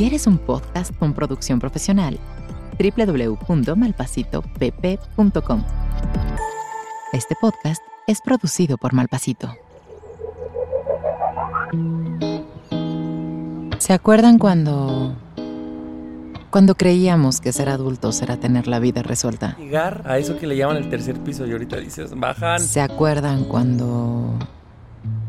¿Quieres un podcast con producción profesional? www.malpasitopp.com. Este podcast es producido por Malpasito. ¿Se acuerdan cuando cuando creíamos que ser adultos era tener la vida resuelta? Llegar a eso que le llaman el tercer piso y ahorita dices, bajan. ¿Se acuerdan cuando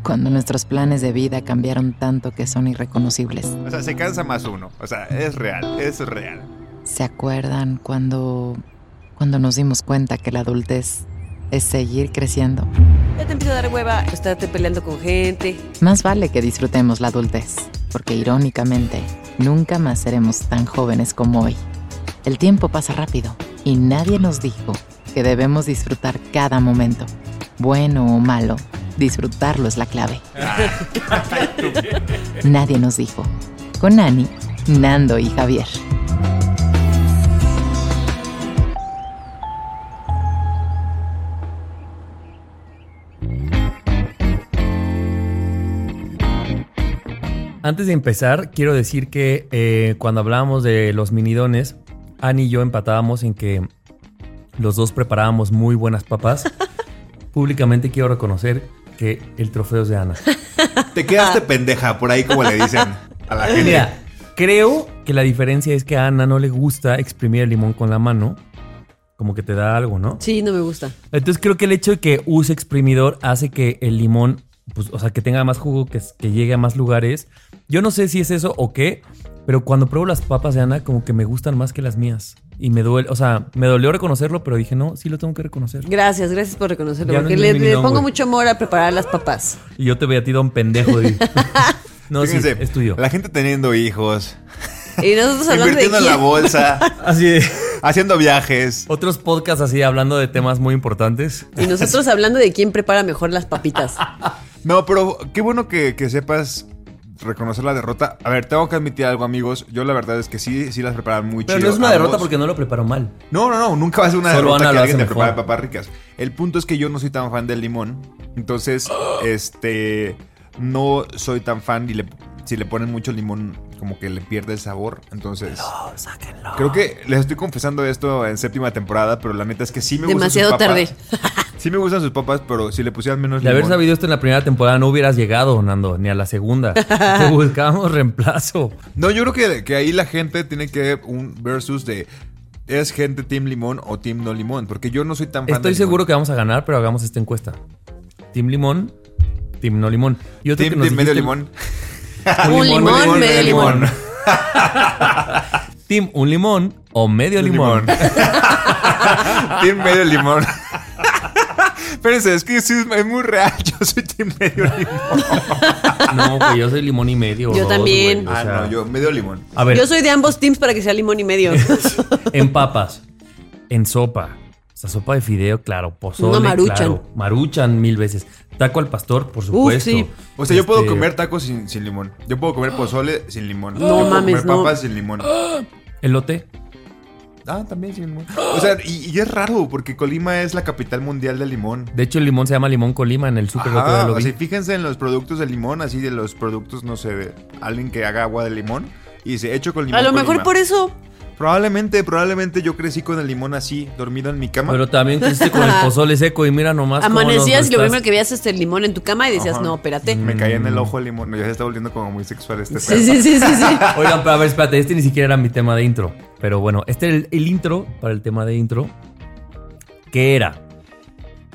cuando nuestros planes de vida cambiaron tanto que son irreconocibles? O sea, se cansa más uno. O sea, es real, es real. ¿Se acuerdan cuando cuando nos dimos cuenta que la adultez es seguir creciendo? Ya te empieza a dar hueva estarte peleando con gente. Más vale que disfrutemos la adultez, porque irónicamente, nunca más seremos tan jóvenes como hoy. El tiempo pasa rápido y nadie nos dijo que debemos disfrutar cada momento, bueno o malo. Disfrutarlo es la clave. Nadie nos dijo. Con Ani, Nando y Javier. Antes de empezar, quiero decir que eh, cuando hablábamos de los minidones, Ani y yo empatábamos en que los dos preparábamos muy buenas papas. Públicamente quiero reconocer que el trofeo es de Ana. Te quedaste pendeja, por ahí como le dicen a la gente. Mira, creo que la diferencia es que a Ana no le gusta exprimir el limón con la mano. Como que te da algo, ¿no? Sí, no me gusta. Entonces creo que el hecho de que use exprimidor hace que el limón, pues, o sea, que tenga más jugo, que, que llegue a más lugares. Yo no sé si es eso o qué, pero cuando pruebo las papas de Ana, como que me gustan más que las mías. Y me duele, o sea, me dolió reconocerlo, pero dije, no, sí lo tengo que reconocer. Gracias, gracias por reconocerlo. Ya porque le, pongo mucho amor a preparar las papas. Y yo te veía a ti, don pendejo. de- no, sí, Fíjense, es tuyo. La gente teniendo hijos, Y nosotros hablando de invirtiendo en la bolsa, Así de... haciendo viajes. Otros podcasts así hablando de temas muy importantes. Y nosotros hablando de quién prepara mejor las papitas. No, pero qué bueno que, que sepas reconocer la derrota. A ver, tengo que admitir algo, amigos. Yo la verdad es que sí, sí las preparan muy Pero chido. no es una ambos. derrota porque no lo preparo mal. No, no, no, nunca va a ser una Solo derrota Ana que alguien te prepare papas ricas. El punto es que yo no soy tan fan del limón. Entonces, este. No soy tan fan y le, si le ponen mucho limón, como que le pierde el sabor. Entonces. Creo que les estoy confesando esto en séptima temporada, pero la neta es que sí me Demasiado gustan tarde. sus papas. Sí me gustan sus papas, pero si le pusieran menos De haber limón. sabido esto en la primera temporada no hubieras llegado, Nando, ni a la segunda. Te buscábamos reemplazo. No, yo creo que, que ahí la gente tiene que un versus de. ¿Es gente Team Limón o Team No Limón? Porque yo no soy tan fan Estoy seguro limón. que vamos a ganar, pero hagamos esta encuesta. Team Limón, Team No Limón. Y otro Team, que nos team Medio Limón. Un limón, medio limón. Team Un Limón o Medio Limón. team Medio Limón. Espérense, es que sí, es muy real. Yo soy Team Medio Limón. No, pues yo soy limón y medio. Yo dos, también. güey, o Ah, sea, no, yo Medio Limón. A ver, Yo soy de ambos teams para que sea limón y medio. en papas, en sopa. O sea, sopa de fideo, claro. Pozole, Una maruchan. claro. Maruchan mil veces. Taco al pastor, por supuesto. sí. O sea, yo puedo Este, comer tacos sin, sin limón. Yo puedo comer pozole sin limón. No yo puedo mames, comer no. papas sin limón. Elote. Ah, también sin limón. O sea, y, y es raro porque Colima es la capital mundial del limón. De hecho, el limón se llama limón Colima en el día Ajá, lo o vi. sea, fíjense en los productos de limón, así de los productos, no sé, de alguien que haga agua de limón y dice, hecho con limón. A lo Colima". mejor por eso. Probablemente, probablemente yo crecí con el limón así, dormido en mi cama. Pero también creciste con el pozole seco y mira nomás. Amanecías y lo primero que veías es el limón en tu cama y decías, Ajá. no, espérate. Me caía en el ojo el limón. No, ya se está volviendo como muy sexual este Sí, sí, sí, sí, sí. Oigan, pero a ver, espérate, este ni siquiera era mi tema de intro. Pero bueno, este era el, el intro para el tema de intro. ¿Qué era?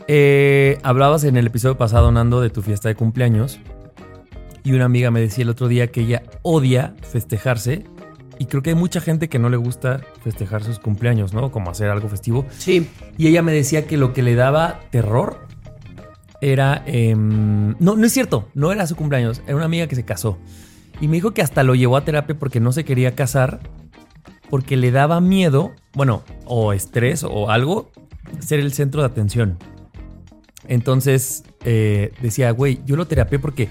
Eh, hablabas en el episodio pasado, Nando, de tu fiesta de cumpleaños. Y una amiga me decía el otro día que ella odia festejarse. Y creo que hay mucha gente que no le gusta festejar sus cumpleaños, ¿no? Como hacer algo festivo. Sí. Y ella me decía que lo que le daba terror era... em, no, no es cierto, no era su cumpleaños, era una amiga que se casó. Y me dijo que hasta lo llevó a terapia porque no se quería casar, porque le daba miedo, bueno, o estrés o algo, ser el centro de atención. Entonces eh, decía, güey, yo lo terapié porque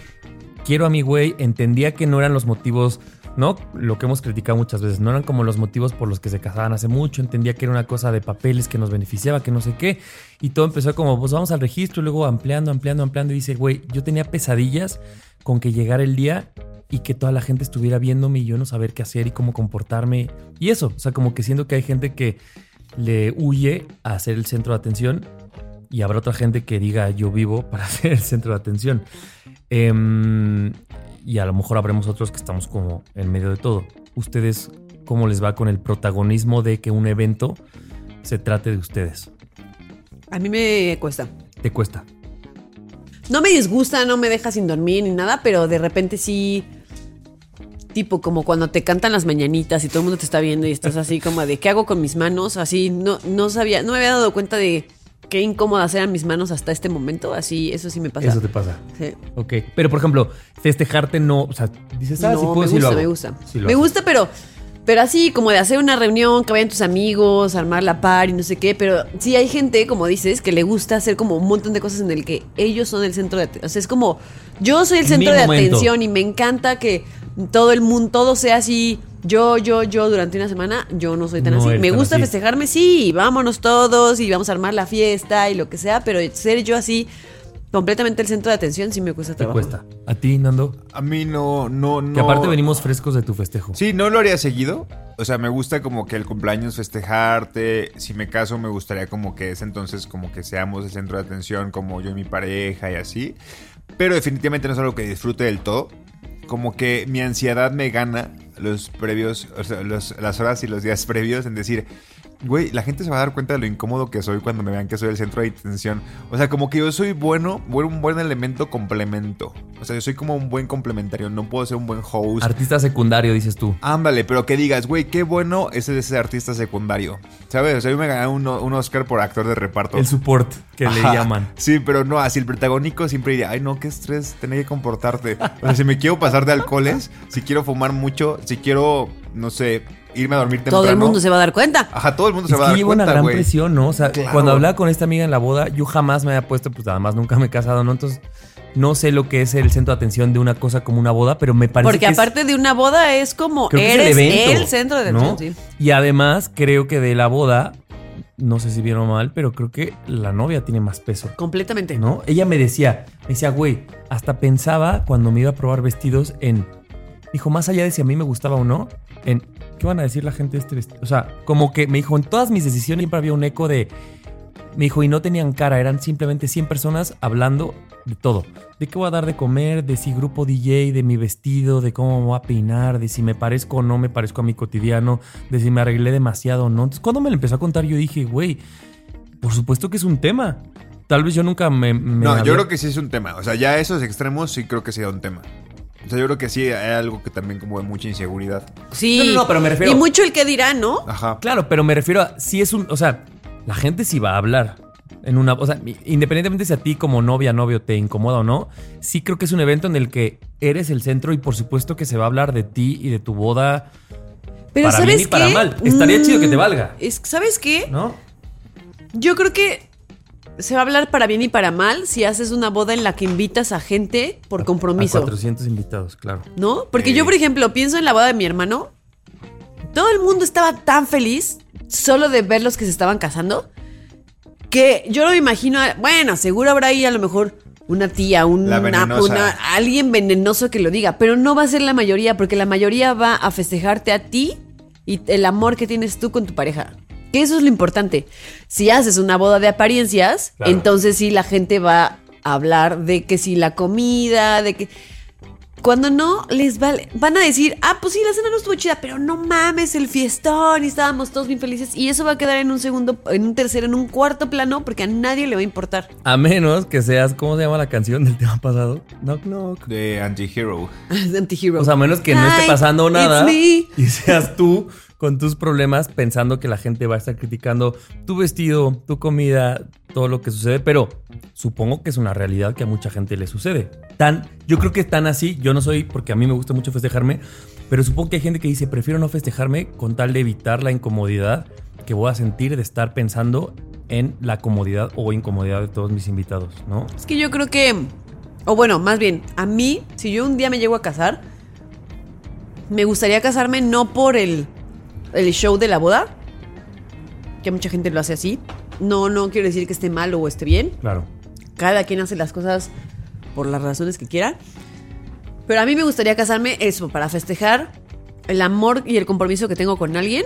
quiero a mi güey, entendía que no eran los motivos, ¿no? Lo que hemos criticado muchas veces, no eran como los motivos por los que se casaban hace mucho, entendía que era una cosa de papeles que nos beneficiaba, que no sé qué, y todo empezó como, pues vamos al registro, luego ampliando, ampliando, ampliando, y dice, güey, yo tenía pesadillas con que llegara el día y que toda la gente estuviera viéndome y yo no saber qué hacer y cómo comportarme. Y eso, o sea, como que siento que hay gente que le huye a ser el centro de atención y habrá otra gente que diga yo vivo para ser el centro de atención. Em, y a lo mejor habremos otros que estamos como en medio de todo. ¿Ustedes cómo les va con el protagonismo de que un evento se trate de ustedes? A mí me cuesta. ¿Te cuesta? No me disgusta, no me deja sin dormir ni nada, pero de repente sí. Tipo, como cuando te cantan las mañanitas y todo el mundo te está viendo y estás así como de ¿qué hago con mis manos? Así, no, no sabía, no me había dado cuenta de qué incómodas eran mis manos hasta este momento. Así, eso sí me pasa. Eso te pasa. Sí. Ok. Pero por ejemplo, festejarte no. O sea, dices, ah, no, sí puedo, me sí gusta, lo hago. me gusta. Sí lo me gusta, pero, pero así como de hacer una reunión, que vayan tus amigos, armar la par y no sé qué. Pero sí hay gente, como dices, que le gusta hacer como un montón de cosas en el que ellos son el centro de atención. O sea, es como yo soy el Mi centro de momento. atención y me encanta que todo el mundo, todo sea así. Yo, yo, yo durante una semana, yo no soy tan No así. Me tan gusta así. festejarme, sí, vámonos todos y vamos a armar la fiesta y lo que sea, pero ser yo así completamente el centro de atención sí me cuesta Te trabajo. cuesta. ¿A ti, Nando? A mí no, no, no. Que aparte venimos frescos de tu festejo. Sí, no lo haría seguido. O sea, me gusta como que el cumpleaños festejarte. Si me caso, me gustaría como que es entonces como que seamos el centro de atención, como yo y mi pareja y así. Pero definitivamente no es algo que disfrute del todo. Como que mi ansiedad me gana los previos, o sea, los- las horas y los días previos en decir, güey, la gente se va a dar cuenta de lo incómodo que soy cuando me vean que soy el centro de atención. O sea, como que yo soy bueno, un buen elemento complemento. O sea, yo soy como un buen complementario. No puedo ser un buen host. Artista secundario, dices tú. Ándale, pero que digas, güey, qué bueno es ese artista secundario. ¿Sabes? O sea, yo me gané un, un Oscar por actor de reparto. El support que le llaman. Sí, pero no, así el protagónico siempre diría, ay no, qué estrés, tener que comportarte. O sea, si me quiero pasar de alcoholes, si quiero fumar mucho, si quiero, no sé, irme a dormir temprano. Todo el mundo se va a dar cuenta. Ajá, todo el mundo se va a dar cuenta, una gran güey. presión, ¿no? O sea, Claro. cuando hablaba con esta amiga en la boda, yo jamás me había puesto, pues además nunca me he casado, ¿no? Entonces, no sé lo que es el centro de atención de una cosa como una boda, pero me parece Porque que es- aparte de una boda es como eres el, evento, el centro de ¿no? atención, sí. Y además, creo que de la boda, no sé si vieron mal, pero creo que la novia tiene más peso. Completamente. ¿no? Ella me decía, me decía, güey, hasta pensaba cuando me iba a probar vestidos en, dijo, más allá de si a mí me gustaba o no, en, ¿qué van a decir la gente de este vestido? O sea, como que me dijo, en todas mis decisiones siempre había un eco de, me dijo, y no tenían cara, eran simplemente 100 personas hablando de todo. De qué voy a dar de comer, de si grupo DJ, de mi vestido, de cómo me voy a peinar, de si me parezco o no me parezco a mi cotidiano, de si me arreglé demasiado o no. Entonces, cuando me lo empezó a contar, yo dije, güey, por supuesto que es un tema. Tal vez yo nunca me... me No, había- yo creo que sí es un tema. O sea, ya esos extremos sí creo que sería un tema. O sea, yo creo que sí hay algo que también como de mucha inseguridad. Sí. No, no, no, pero me refiero- Y mucho el que dirá, ¿no? Ajá. Claro, pero me refiero a si es un, o sea, la gente sí va a hablar en una, o sea, independientemente si a ti como novia, novio te incomoda o no, sí creo que es un evento en el que eres el centro y por supuesto que se va a hablar de ti y de tu boda, Pero Para ¿sabes bien y para qué? mal. Estaría chido que te Mm, valga. es- ¿Sabes qué? ¿no? Yo creo que se va a hablar para bien y para mal si haces una boda en la que invitas a gente por A compromiso. 400 invitados, claro. ¿No? Porque Eh. yo, por ejemplo, pienso en la boda de mi hermano. Todo el mundo estaba tan feliz solo de ver los que se estaban casando que yo no me imagino. a- Bueno, seguro habrá ahí a lo mejor una tía, un- una- alguien venenoso que lo diga, pero no va a ser la mayoría porque la mayoría va a festejarte a ti y el amor que tienes tú con tu pareja. Que eso es lo importante. Si haces una boda de apariencias, Claro. entonces sí la gente va a hablar de que si la comida, de que cuando no, les vale, van a decir, ah, pues sí, la cena no estuvo chida, pero no mames, el fiestón y estábamos todos bien felices. Y eso va a quedar en un segundo, en un tercero, en un cuarto plano, porque a nadie le va a importar. A menos que seas, ¿cómo se llama la canción del tema pasado? Knock knock. De Anti-Hero. Antihero. O sea, a menos que no esté pasando it's nada me. y seas tú con tus problemas pensando que la gente va a estar criticando tu vestido, tu comida, todo lo que sucede, pero supongo que es una realidad que a mucha gente le sucede. Tan, yo creo que es tan así, yo no soy porque a mí me gusta mucho festejarme, pero supongo que hay gente que dice, prefiero no festejarme con tal de evitar la incomodidad que voy a sentir de estar pensando en la comodidad o incomodidad de todos mis invitados, ¿no? Es que yo creo que, o bueno, más bien, a mí, si yo un día me llego a casar, me gustaría casarme no por el, el show de la boda, que mucha gente lo hace así. No, no quiero decir que esté mal o esté bien. Claro. Cada quien hace las cosas por las razones que quiera. Pero a mí me gustaría casarme eso, para festejar el amor y el compromiso que tengo con alguien,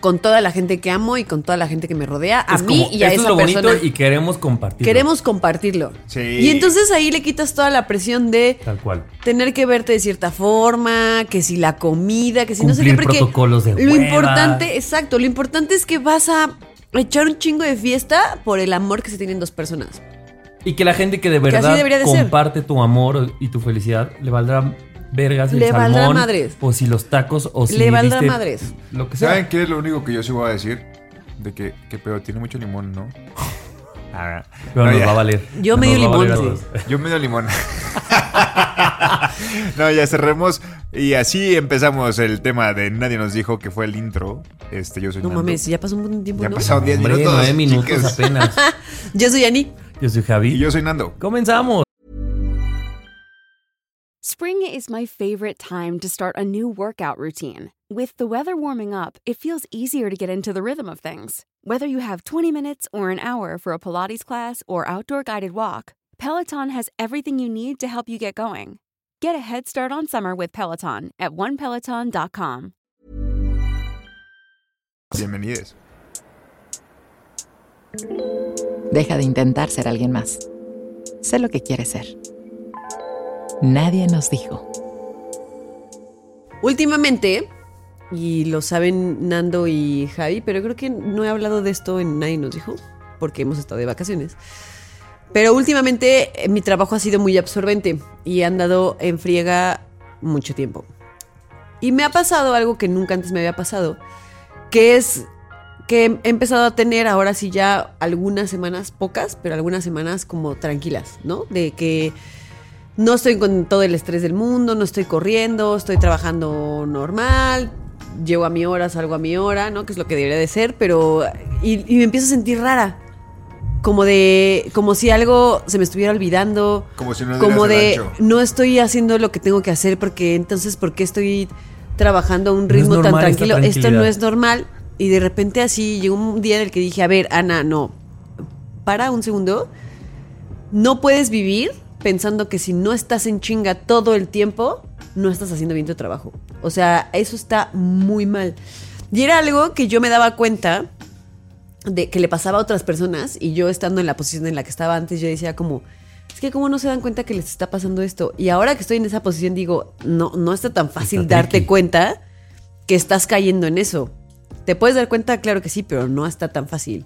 con toda la gente que amo y con toda la gente que me rodea, a Es mí como, y a esto es esa lo bonito persona. y queremos compartirlo. Queremos compartirlo. Sí. Y entonces ahí le quitas toda la presión de Tal cual. tener que verte de cierta forma, que si la comida, que si no sé qué, porque protocolos de lo hueva. importante, exacto, lo importante es que vas a echar un chingo de fiesta por el amor que se tienen dos personas. Y que la gente que de verdad debería de ser. comparte tu amor y tu felicidad le valdrá vergas el Le valdrá salmón, madres. o si los tacos o si Le valdrá madres. lo que sea. ¿Saben qué es lo único que yo sí voy a decir? De que, que pedo, tiene mucho limón, ¿no? Ah, Pero no, nos ya. va a valer. Yo Nos medio va a valer limón, a sí. todos. Yo medio limón. no, ya cerremos. Y así empezamos el tema de Nadie nos dijo que fue el intro. Este, yo soy No Nando. mames, ya pasó un buen tiempo, Ya ¿no? pasaron 10 Hombre, minutos. nueve minutos chiques. apenas. Yo soy Ani. Yo soy Javi. Y yo soy Nando. Comenzamos. Spring is my favorite time to start a new workout routine. With the weather warming up, it feels easier to get into the rhythm of things. Whether you have 20 minutes or an hour for a Pilates class or outdoor guided walk, Peloton has everything you need to help you get going. Get a head start on summer with Peloton at onepeloton.com. Bienvenidos. Deja de intentar ser alguien más. Sé lo que quieres ser. Nadie nos dijo. Últimamente, y lo saben Nando y Javi, pero creo que no he hablado de esto en Nadie nos dijo, porque hemos estado de vacaciones. Pero últimamente eh, mi trabajo ha sido muy absorbente y he andado en friega mucho tiempo. Y me ha pasado algo que nunca antes me había pasado, que es que he empezado a tener ahora sí ya algunas semanas, pocas, pero algunas semanas como tranquilas, ¿no? De que no estoy con todo el estrés del mundo, no estoy corriendo, estoy trabajando normal, llego a mi hora, salgo a mi hora, ¿no? Que es lo que debería de ser, pero... Y, y me empiezo a sentir rara. Como de... Como si algo se me estuviera olvidando. Como si no Como de... No estoy haciendo lo que tengo que hacer porque entonces, ¿por qué estoy trabajando a un No ritmo tan tranquilo? Esto no es normal. Y de repente así llegó un día en el que dije, a ver, Ana, no. Para un segundo no puedes vivir pensando que si no estás en chinga todo el tiempo, no estás haciendo bien tu trabajo. O sea, eso está muy mal. Y era algo que yo me daba cuenta de que le pasaba a otras personas y yo estando en la posición en la que estaba antes, yo decía como, es que cómo no se dan cuenta que les está pasando esto. Y ahora que estoy en esa posición digo, no, no está tan fácil Está darte tricky. cuenta que estás cayendo en eso. ¿Te puedes dar cuenta? Claro que sí, pero no está tan fácil.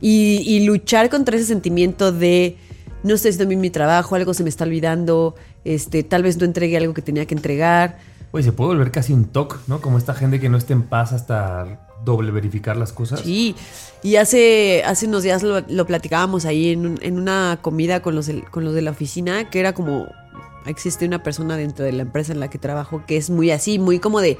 Y, y luchar contra ese sentimiento de no estoy haciendo bien mi trabajo, algo se me está olvidando, este, tal vez no entregué algo que tenía que entregar. Oye, se puede volver casi un TOC, ¿no? Como esta gente que no esté en paz hasta doble verificar las cosas. Sí, y hace, hace unos días lo, lo platicábamos ahí en, un- en una comida con los, con los de la oficina, que era como, existe una persona dentro de la empresa en la que trabajo que es muy así, muy como de,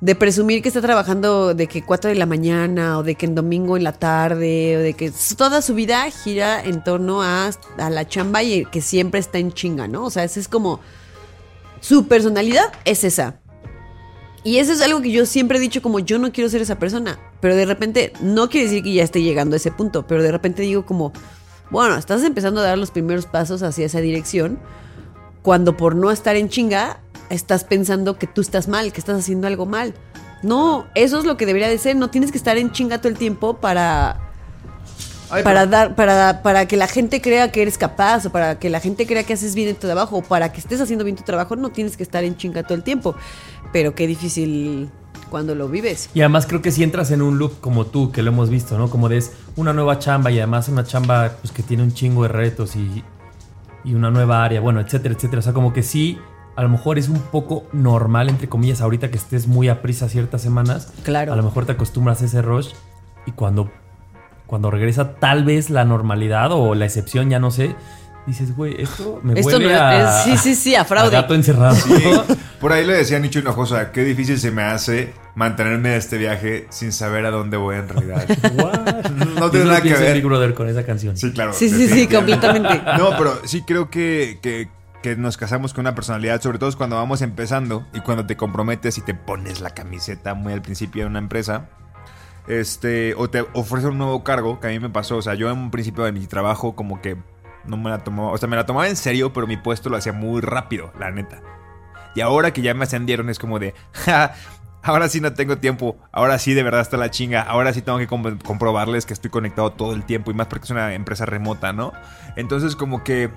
de presumir que está trabajando de que 4 de la mañana o de que en domingo en la tarde o de que toda su vida gira en torno a, a la chamba y que siempre está en chinga, ¿no? O sea, ese es como su personalidad es esa. Y eso es algo que yo siempre he dicho como yo no quiero ser esa persona, pero de repente no quiere decir que ya esté llegando a ese punto, pero de repente digo como, bueno, estás empezando a dar los primeros pasos hacia esa dirección, cuando por no estar en chinga estás pensando que tú estás mal, que estás haciendo algo mal. No, eso es lo que debería de ser, no tienes que estar en chinga todo el tiempo para Ay, para pero- dar para, para que la gente crea que eres capaz o para que la gente crea que haces bien tu trabajo o para que estés haciendo bien tu trabajo no tienes que estar en chinga todo el tiempo pero qué difícil cuando lo vives Y además creo que si entras en un loop como tú, que lo hemos visto, ¿no? Como de es una nueva chamba y además una chamba pues, que tiene un chingo de retos y, y una nueva área, bueno, etcétera, etcétera. O sea, como que sí, a lo mejor es un poco normal, entre comillas, ahorita que estés muy a prisa ciertas semanas. Claro. A lo mejor te acostumbras a ese rush y cuando, cuando regresa tal vez la normalidad o la excepción, ya no sé, dices, güey, esto me Esto huele no es- a... es- sí, sí, sí, a fraude. gato encerrado. Por ahí le decía Nicho Hinojosa, qué difícil se me hace mantenerme de este viaje sin saber a dónde voy en realidad. What? No tiene nada que ver. Big Brother con esa canción. Sí, claro. Sí, sí, sí, completamente. No, pero sí creo que, que, que nos casamos con una personalidad, sobre todo cuando vamos empezando y cuando te comprometes y te pones la camiseta muy al principio de una empresa. Este, o te ofrece un nuevo cargo, que a mí me pasó. O sea, yo en un principio de mi trabajo, como que no me la tomaba, o sea, me la tomaba en serio, pero mi puesto lo hacía muy rápido, la neta. Y ahora que ya me ascendieron es como de, ahora sí no tengo tiempo, ahora sí de verdad está la chinga, ahora sí tengo que com- comprobarles que estoy conectado todo el tiempo y más porque es una empresa remota, ¿no? Entonces como que,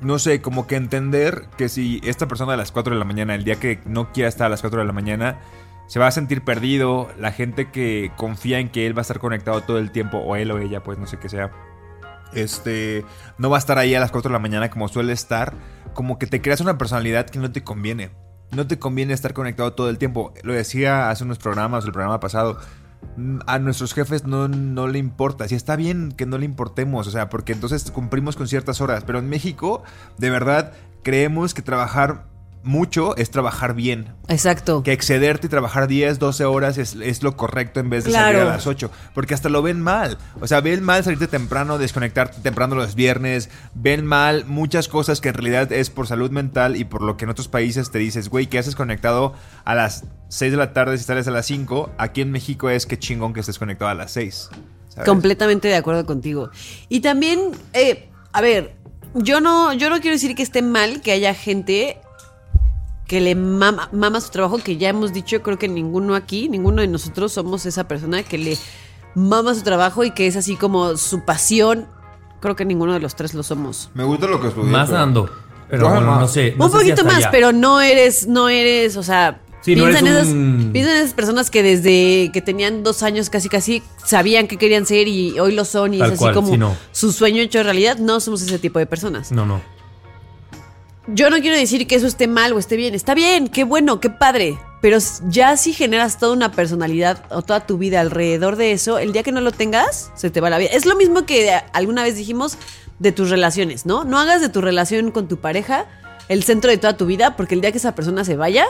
no sé, como que entender que si esta persona a las 4 de la mañana, el día que no quiera estar a las 4 de la mañana, se va a sentir perdido, la gente que confía en que él va a estar conectado todo el tiempo, o él o ella, pues no sé qué sea, este, no va a estar ahí a las 4 de la mañana como suele estar, como que te creas una personalidad que no te conviene. No te conviene estar conectado todo el tiempo. Lo decía hace unos programas, el programa pasado. A nuestros jefes no, no le importa. Si está bien que no le importemos, o sea, porque entonces cumplimos con ciertas horas. Pero en México, de verdad, creemos que trabajar mucho es trabajar bien. Exacto. Que excederte y trabajar 10, 12 horas es, es lo correcto en vez de salir a las 8. Porque hasta lo ven mal. O sea, ven mal salirte temprano, desconectarte temprano los viernes. Ven mal muchas cosas que en realidad es por salud mental y por lo que en otros países te dices, güey, ¿qué haces conectado a las 6 de la tarde si sales a las 5? Aquí en México es que chingón que estés conectado a las 6. ¿sabes? Completamente de acuerdo contigo. Y también, eh, a ver, yo no, yo no quiero decir que esté mal que haya gente que le mama, mama su trabajo, que ya hemos dicho, creo que ninguno aquí, ninguno de nosotros somos esa persona que le mama su trabajo y que es así como su pasión. Creo que ninguno de los tres lo somos. Me gusta lo que estudié. Más pero- dando. Pero bueno, no sé. no Un sé poquito más, allá. pero no eres, no eres, o sea, Sí, no piensa, en eres esas, un- piensa en esas personas que desde que tenían dos años casi casi sabían qué querían ser y hoy lo son y Tal es así cual, como no. su sueño hecho realidad. No somos ese tipo de personas. No, no. Yo no quiero decir que eso esté mal o esté bien. Está bien, qué bueno, qué padre. Pero ya si generas toda una personalidad o toda tu vida alrededor de eso, el día que no lo tengas, se te va la vida. Es lo mismo que eh, alguna vez dijimos de tus relaciones, ¿no? No hagas de tu relación con tu pareja el centro de toda tu vida, porque el día que esa persona se vaya,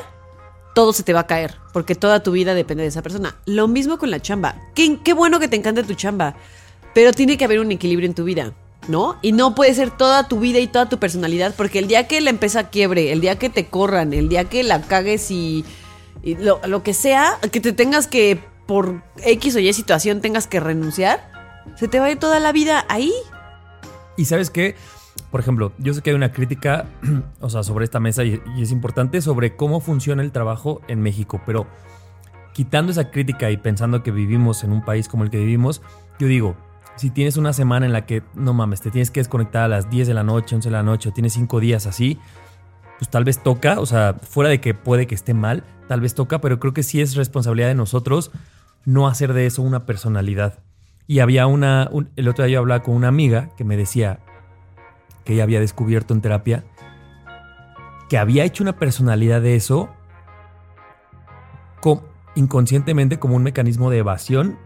todo se te va a caer, porque toda tu vida depende de esa persona. Lo mismo con la chamba. Qué, qué bueno que te encante tu chamba, pero tiene que haber un equilibrio en tu vida, ¿no? Y no puede ser toda tu vida y toda tu personalidad, porque el día que la empresa quiebre, el día que te corran, el día que la cagues y, lo, que sea, que te tengas que, por X o Y situación, tengas que renunciar, se te va a ir toda la vida ahí. Y sabes qué, por ejemplo, yo sé que hay una crítica, o sea, sobre esta mesa y es importante sobre cómo funciona el trabajo en México, pero quitando esa crítica y pensando que vivimos en un país como el que vivimos, yo digo, si tienes una semana en la que, no mames, te tienes que desconectar a las 10 de la noche, 11 de la noche, o tienes 5 días así, pues tal vez toca, o sea, fuera de que puede que esté mal, tal vez toca, pero creo que sí es responsabilidad de nosotros no hacer de eso una personalidad. Y había una, un- el otro día yo hablaba con una amiga que me decía que ella había descubierto en terapia que había hecho una personalidad de eso co- inconscientemente como un mecanismo de evasión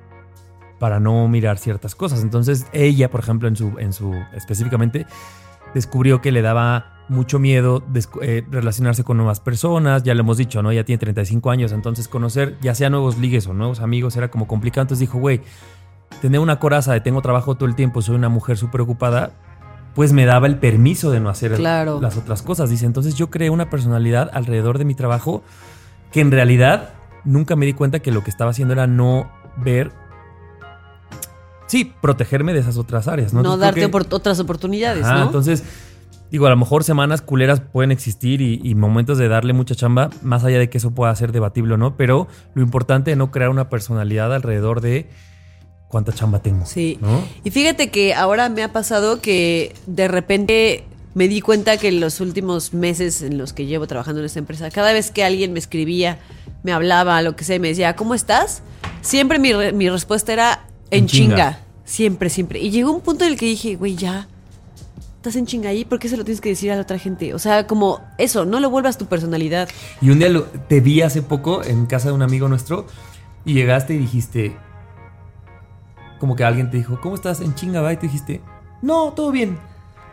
para no mirar ciertas cosas. Entonces ella, por ejemplo, en su, en su específicamente, descubrió que le daba mucho miedo eh, relacionarse con nuevas personas, ya lo hemos dicho, ¿no? Ella tiene 35 años, entonces conocer ya sea nuevos ligues o nuevos amigos era como complicado. Entonces dijo, güey, tener una coraza de tengo trabajo todo el tiempo, soy una mujer súper ocupada, pues me daba el permiso de no hacer Claro. las otras cosas. Dice, entonces yo creé una personalidad alrededor de mi trabajo que en realidad nunca me di cuenta que lo que estaba haciendo era no ver... Sí, protegerme de esas otras áreas, ¿no? No, Entonces, darte que- opor- otras oportunidades, Ajá, ¿no? Entonces, digo, a lo mejor semanas culeras pueden existir y, y momentos de darle mucha chamba, más allá de que eso pueda ser debatible o no, pero lo importante es no crear una personalidad alrededor de cuánta chamba tengo. Sí. ¿no? Y fíjate que ahora me ha pasado que de repente me di cuenta que en los últimos meses en los que llevo trabajando en esta empresa, cada vez que alguien me escribía, me hablaba, lo que sea, y me decía, ¿cómo estás? Siempre mi, re- mi respuesta era en, En chinga. chinga. Siempre, siempre. Y llegó un punto en el que dije, güey, ya. Estás en chinga ahí, ¿por qué se lo tienes que decir a la otra gente? O sea, como eso, no lo vuelvas tu personalidad. Y un día lo- te vi hace poco en casa de un amigo nuestro y llegaste y dijiste, como que alguien te dijo, ¿cómo estás en chinga, va? Y te dijiste, no, todo bien.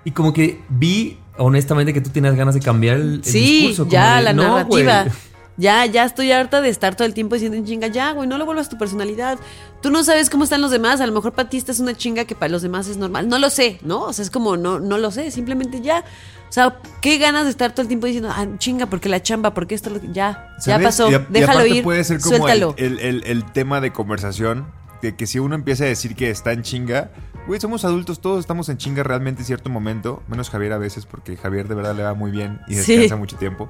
Y como que vi honestamente que tú tenías ganas de cambiar el, el Sí, discurso. como ya, de, la "No, narrativa. güey". Ya, ya estoy harta de estar todo el tiempo diciendo en chinga, ya, güey, no lo vuelvas tu personalidad. Tú no sabes cómo están los demás, a lo mejor para ti esta es una chinga que para los demás es normal. No lo sé, ¿no? O sea, es como, no, no lo sé, simplemente ya. O sea, qué ganas de estar todo el tiempo diciendo, ah, chinga, porque la chamba, porque esto, lo que- ya, ya pasó, Y a- y déjalo aparte ir, puede ser como el, suéltalo. el- el- el tema de conversación. De que si uno empieza a decir que está en chinga, güey, somos adultos, todos estamos en chinga realmente en cierto momento, menos Javier a veces, porque Javier de verdad le va muy bien y Sí. descansa mucho tiempo.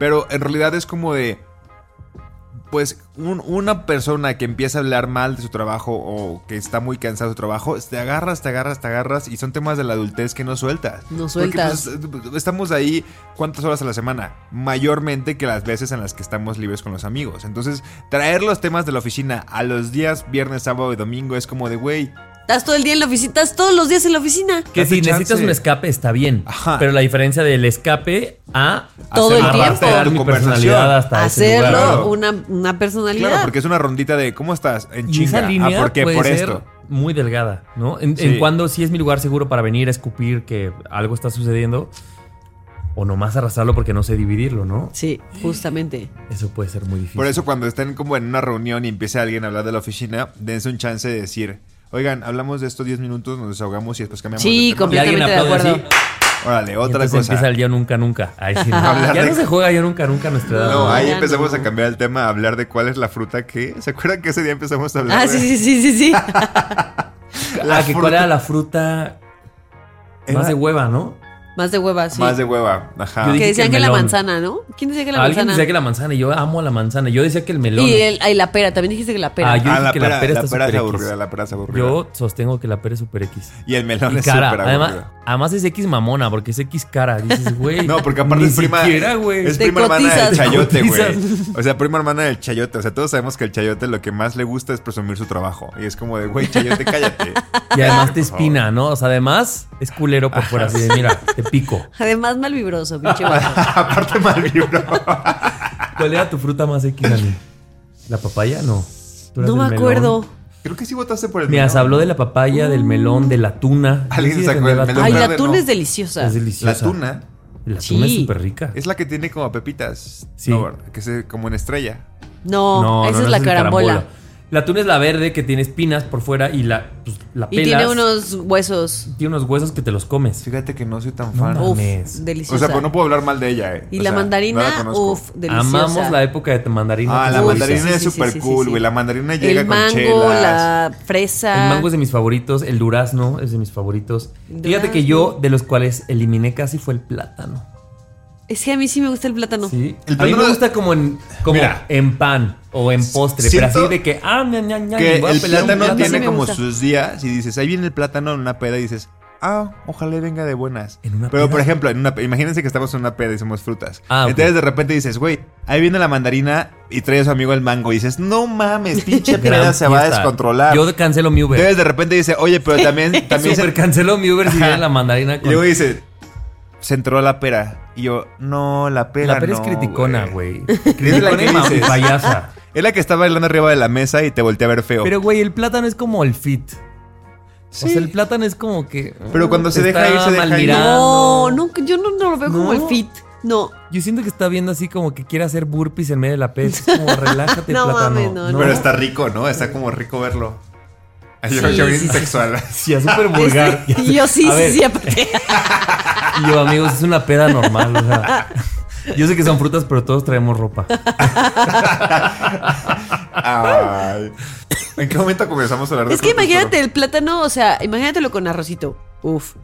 Pero en realidad es como de, pues, un- una persona que empieza a hablar mal de su trabajo o que está muy cansado de su trabajo, te agarras, te agarras, te agarras y son temas de la adultez que no sueltas. No Porque, sueltas. pues, estamos ahí cuántas horas a la semana, mayormente que las veces en las que estamos libres con los amigos. Entonces, traer los temas de la oficina a los días viernes, sábado y domingo es como de, güey, Estás todo el día en la oficina, estás todos los días en la oficina. Que si necesitas un escape está bien. Ajá. Pero la diferencia del escape a Todo el tiempo. tu mi personalidad hasta ese Hacerlo lugar. Una, una personalidad. Claro, porque es una rondita de ¿cómo estás? En chinga. esa línea ah, ¿por qué? puede Por ser esto. muy delgada, ¿no? En, Sí. en cuando sí es mi lugar seguro para venir a escupir que algo está sucediendo o nomás arrastrarlo porque no sé dividirlo, ¿no? Sí, justamente. Eso puede ser muy difícil. Por eso cuando estén como en una reunión y empiece alguien a hablar de la oficina, dense un chance de decir, oigan, hablamos de estos 10 minutos, nos desahogamos y después cambiamos Sí, de tema". completamente de acuerdo. así. Órale, otra cosa. empieza el yo nunca nunca. Ahí sí, no. Ya de- no se juega yo nunca nunca a nuestra edad. No, ahí ya empezamos no. a cambiar el tema, a hablar de cuál es la fruta que... ¿Se acuerdan que ese día empezamos a hablar Ah, de sí, sí, sí, sí, sí. la Ah, que cuál era la fruta Era- más de hueva, ¿no? Más de huevas, sí. Más de hueva, ajá. Yo que decían que la manzana, ¿no? ¿Quién decía que la Alguien manzana? decía que la manzana y yo amo la manzana. Yo decía que el melón. Y, el, y la pera, también dijiste que la pera. Ah, yo Ah, dije la que la pera, la pera es aburrida, X. la pera es aburrida. Yo sostengo que la pera es super X. Y el melón Y es cara. súper Además, además es X mamona, porque es X cara. Dices, güey. No, porque aparte es prima, siquiera, güey. es Te prima hermana del chayote, Te güey. O sea, prima hermana del chayote. O sea, todos sabemos que el chayote lo que más le gusta es presumir su trabajo. Y es como de, güey, chayote, cállate. Y además te espina, ¿no? O sea, además es culero por fuera. Así de, mira, te pico. Además, mal vibroso, pinche. Aparte mal vibro. ¿Cuál era tu fruta más X, Dani? ¿La papaya? No. ¿Tú eras No me del melón? acuerdo. Creo que sí votaste por el Mira, se habló de la papaya, del melón, de la tuna. Alguien sí sacó defendía el la melón Ay, tuna. la tuna no. es deliciosa. Es deliciosa. La tuna La tuna es súper rica. es la que tiene como pepitas. Sí. No, que se como en estrella. No, esa es la el carambola. La tuna es la verde que tiene espinas por fuera y la, pues, la Y pelas. tiene unos huesos. tiene unos huesos que te los comes. Fíjate que no soy tan No fan. mames. Uf, deliciosa. o sea, pues no puedo hablar mal de ella, eh. Y O la sea, no mandarina, la uf, deliciosa. Amamos la época de mandarina. Ah, la mandarina es sí, súper sí, cool, sí, güey. sí. La mandarina llega El con mango, chelas. la fresa. El mango es de mis favoritos, el durazno es de mis favoritos. Fíjate que yo, de los cuales eliminé casi fue el plátano. Es que a mí sí me gusta el plátano. Sí. El a mí me plátano- gusta como en, como Mira. en pan o en postre, Siento pero así de que, ah, ña, ña, ña, Que voy a el pelar un plátano plátano. tiene Sí me como gusta. sus días y dices, ahí viene el plátano en una peda y dices, ah, ojalá y venga de buenas. ¿En una Pero peda? por ejemplo, en una, imagínense que estamos en una peda y somos frutas. Ah, ok. Entonces de repente dices, güey, ahí viene la mandarina y trae a su amigo el mango y dices, no mames, pinche Gran peda se va a fiesta. descontrolar. Yo cancelo mi Uber. Entonces de repente dice, oye, pero también, también Super se, cancelo mi Uber si Ajá. viene la mandarina y con... luego dice, se entró la pera. Y yo, no, la pera La pera es criticona, güey. Es la que dices. payasa. Es la que está bailando arriba de la mesa y te voltea a ver feo. Pero, güey, el plátano es como el fit. Sí. O sea, el plátano es como que... Pero cuando se deja ir, se deja ir. No, no, yo no, no lo veo como el fit. No. Yo siento que está viendo así como que quiere hacer burpees en medio de la pez. Es como, relájate, No plátano. mames, no, no. Pero está rico, ¿no? Está como rico verlo. Yo, Sí, yo bien sí, sí. sexual. Sí, es súper vulgar. Este, y yo sí, A ver, sí, sí, aparte. Y yo, amigos, es una peda normal. O sea, yo sé que son frutas, pero todos traemos ropa. Ay. ¿En qué momento comenzamos a hablar de Es que imagínate pero- el plátano, o sea, imagínatelo con arrocito. Uf.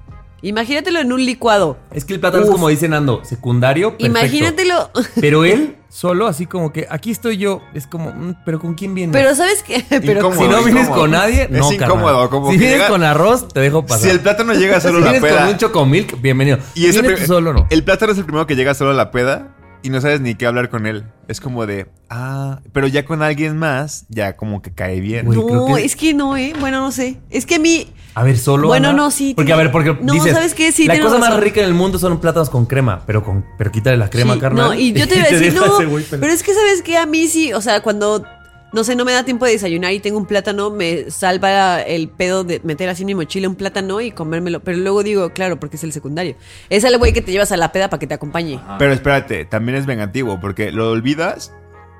Imagínatelo en un licuado. Es que el plátano es como dice Nando, secundario. Perfecto. Imagínatelo. Pero él, solo así como que aquí estoy yo. Es como, mm, ¿pero con quién vienes? Pero ¿sabes qué? Pero Incómodo. si no vienes incómodo. con nadie, Es no, incómodo, carnal. como Si que vienes llega- con arroz, te dejo pasar. Si el plátano llega solo si a la vienes peda. con un chocomilk, bienvenido. y es si el, vienes prim- tú solo, no. el plátano es el primero que llega solo a la peda y no sabes ni qué hablar con él. Es como de, ah, pero ya con alguien más, ya como que cae bien. Güey, creo no, que- es que no, ¿eh? Bueno, no sé. Es que a mí. A ver, solo. Bueno, Ana? no, sí, Porque, tiene- a ver, porque no, dices. ¿sabes qué? Sí, La tienes cosa más razón. rica en el mundo son plátanos con crema, pero con pero quítale la crema, Sí, carnal. No, y yo te iba a decir, deja no. ese güey pelado. Pero es que, ¿sabes qué? A mí sí, o sea, cuando. No sé, no me da tiempo de desayunar y tengo un plátano, me salva el pedo de meter así en mi mochila un plátano y comérmelo. Pero luego digo, claro, porque es el secundario. Es el güey que te llevas a la peda para que te acompañe. Pero espérate, también es vengativo porque lo olvidas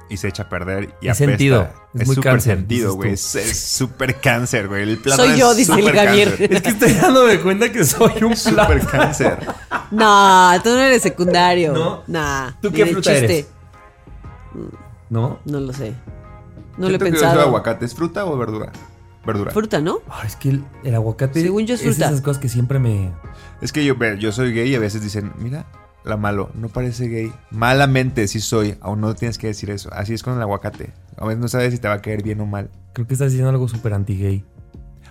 y se echa a perder y Es apesta. sentido, es Es muy súper cáncer, sentido, güey. Es es súper cáncer, güey. El plátano Soy yo, es dice el Javier. Es que estoy dándome cuenta que soy un Súper cáncer. No, tú no eres secundario. ¿No? Nah. ¿Tú qué fruta chiste. eres? ¿No? No lo sé. No lo he que pensado. aguacate. ¿Es fruta o verdura? verdura. Fruta, ¿no? Ah, es que el, el aguacate Según yo es es fruta. esas cosas que siempre me... Es que yo, yo soy gay y a veces dicen, mira, la malo, no parece gay. Malamente sí soy, aún no tienes que decir eso. Así es con el aguacate. A veces no sabes si te va a caer bien o mal. Creo que estás diciendo algo súper anti-gay.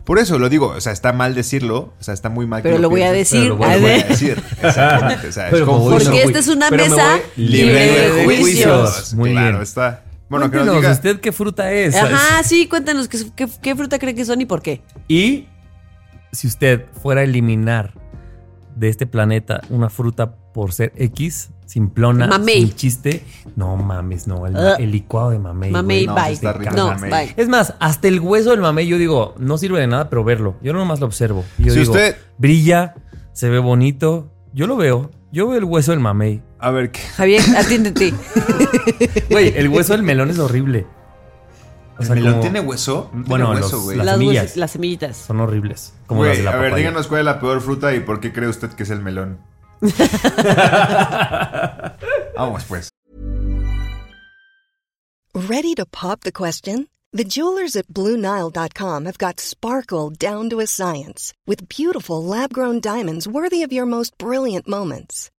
Por eso lo digo, o sea, está mal decirlo, o sea, está muy mal. que Pero lo voy a decir. pero lo voy a lo voy a A ver. decir. Exactamente. O sea, es como Porque no, esta es una mesa libre de juicios. Muy claro, bien. está. Bueno, que nos Cuéntenos, diga. ¿usted qué fruta es? Ajá, sí, cuéntanos qué, qué- qué fruta cree que son y por qué. Y si usted fuera a eliminar de este planeta una fruta por ser X, simplona, Mamey. sin chiste, no mames, no, el, Ah. el licuado de mamey. Mamey, no, bye. está rico el no, mamey. bye. Es más, hasta el hueso del mamey, yo digo, no sirve de nada, pero verlo. Yo nomás lo observo. Y yo Si digo, usted- brilla, se ve bonito. Yo lo veo. Yo veo el hueso del mamey. A ver, ¿qué? Javier, atiéndete. Güey, el hueso del melón es horrible. O ¿El sea, melón como- tiene hueso? No Bueno, tiene hueso, los- güey. las las, semillas. las semillitas. son horribles. Como Güey, las de la a ver, papaya. díganos cuál es la peor fruta y por qué cree usted que es el melón. Vamos, pues. Ready to pop the question? The jewelers at BlueNile.com have got sparkle down to a science with beautiful lab grown diamonds worthy of your most brilliant moments.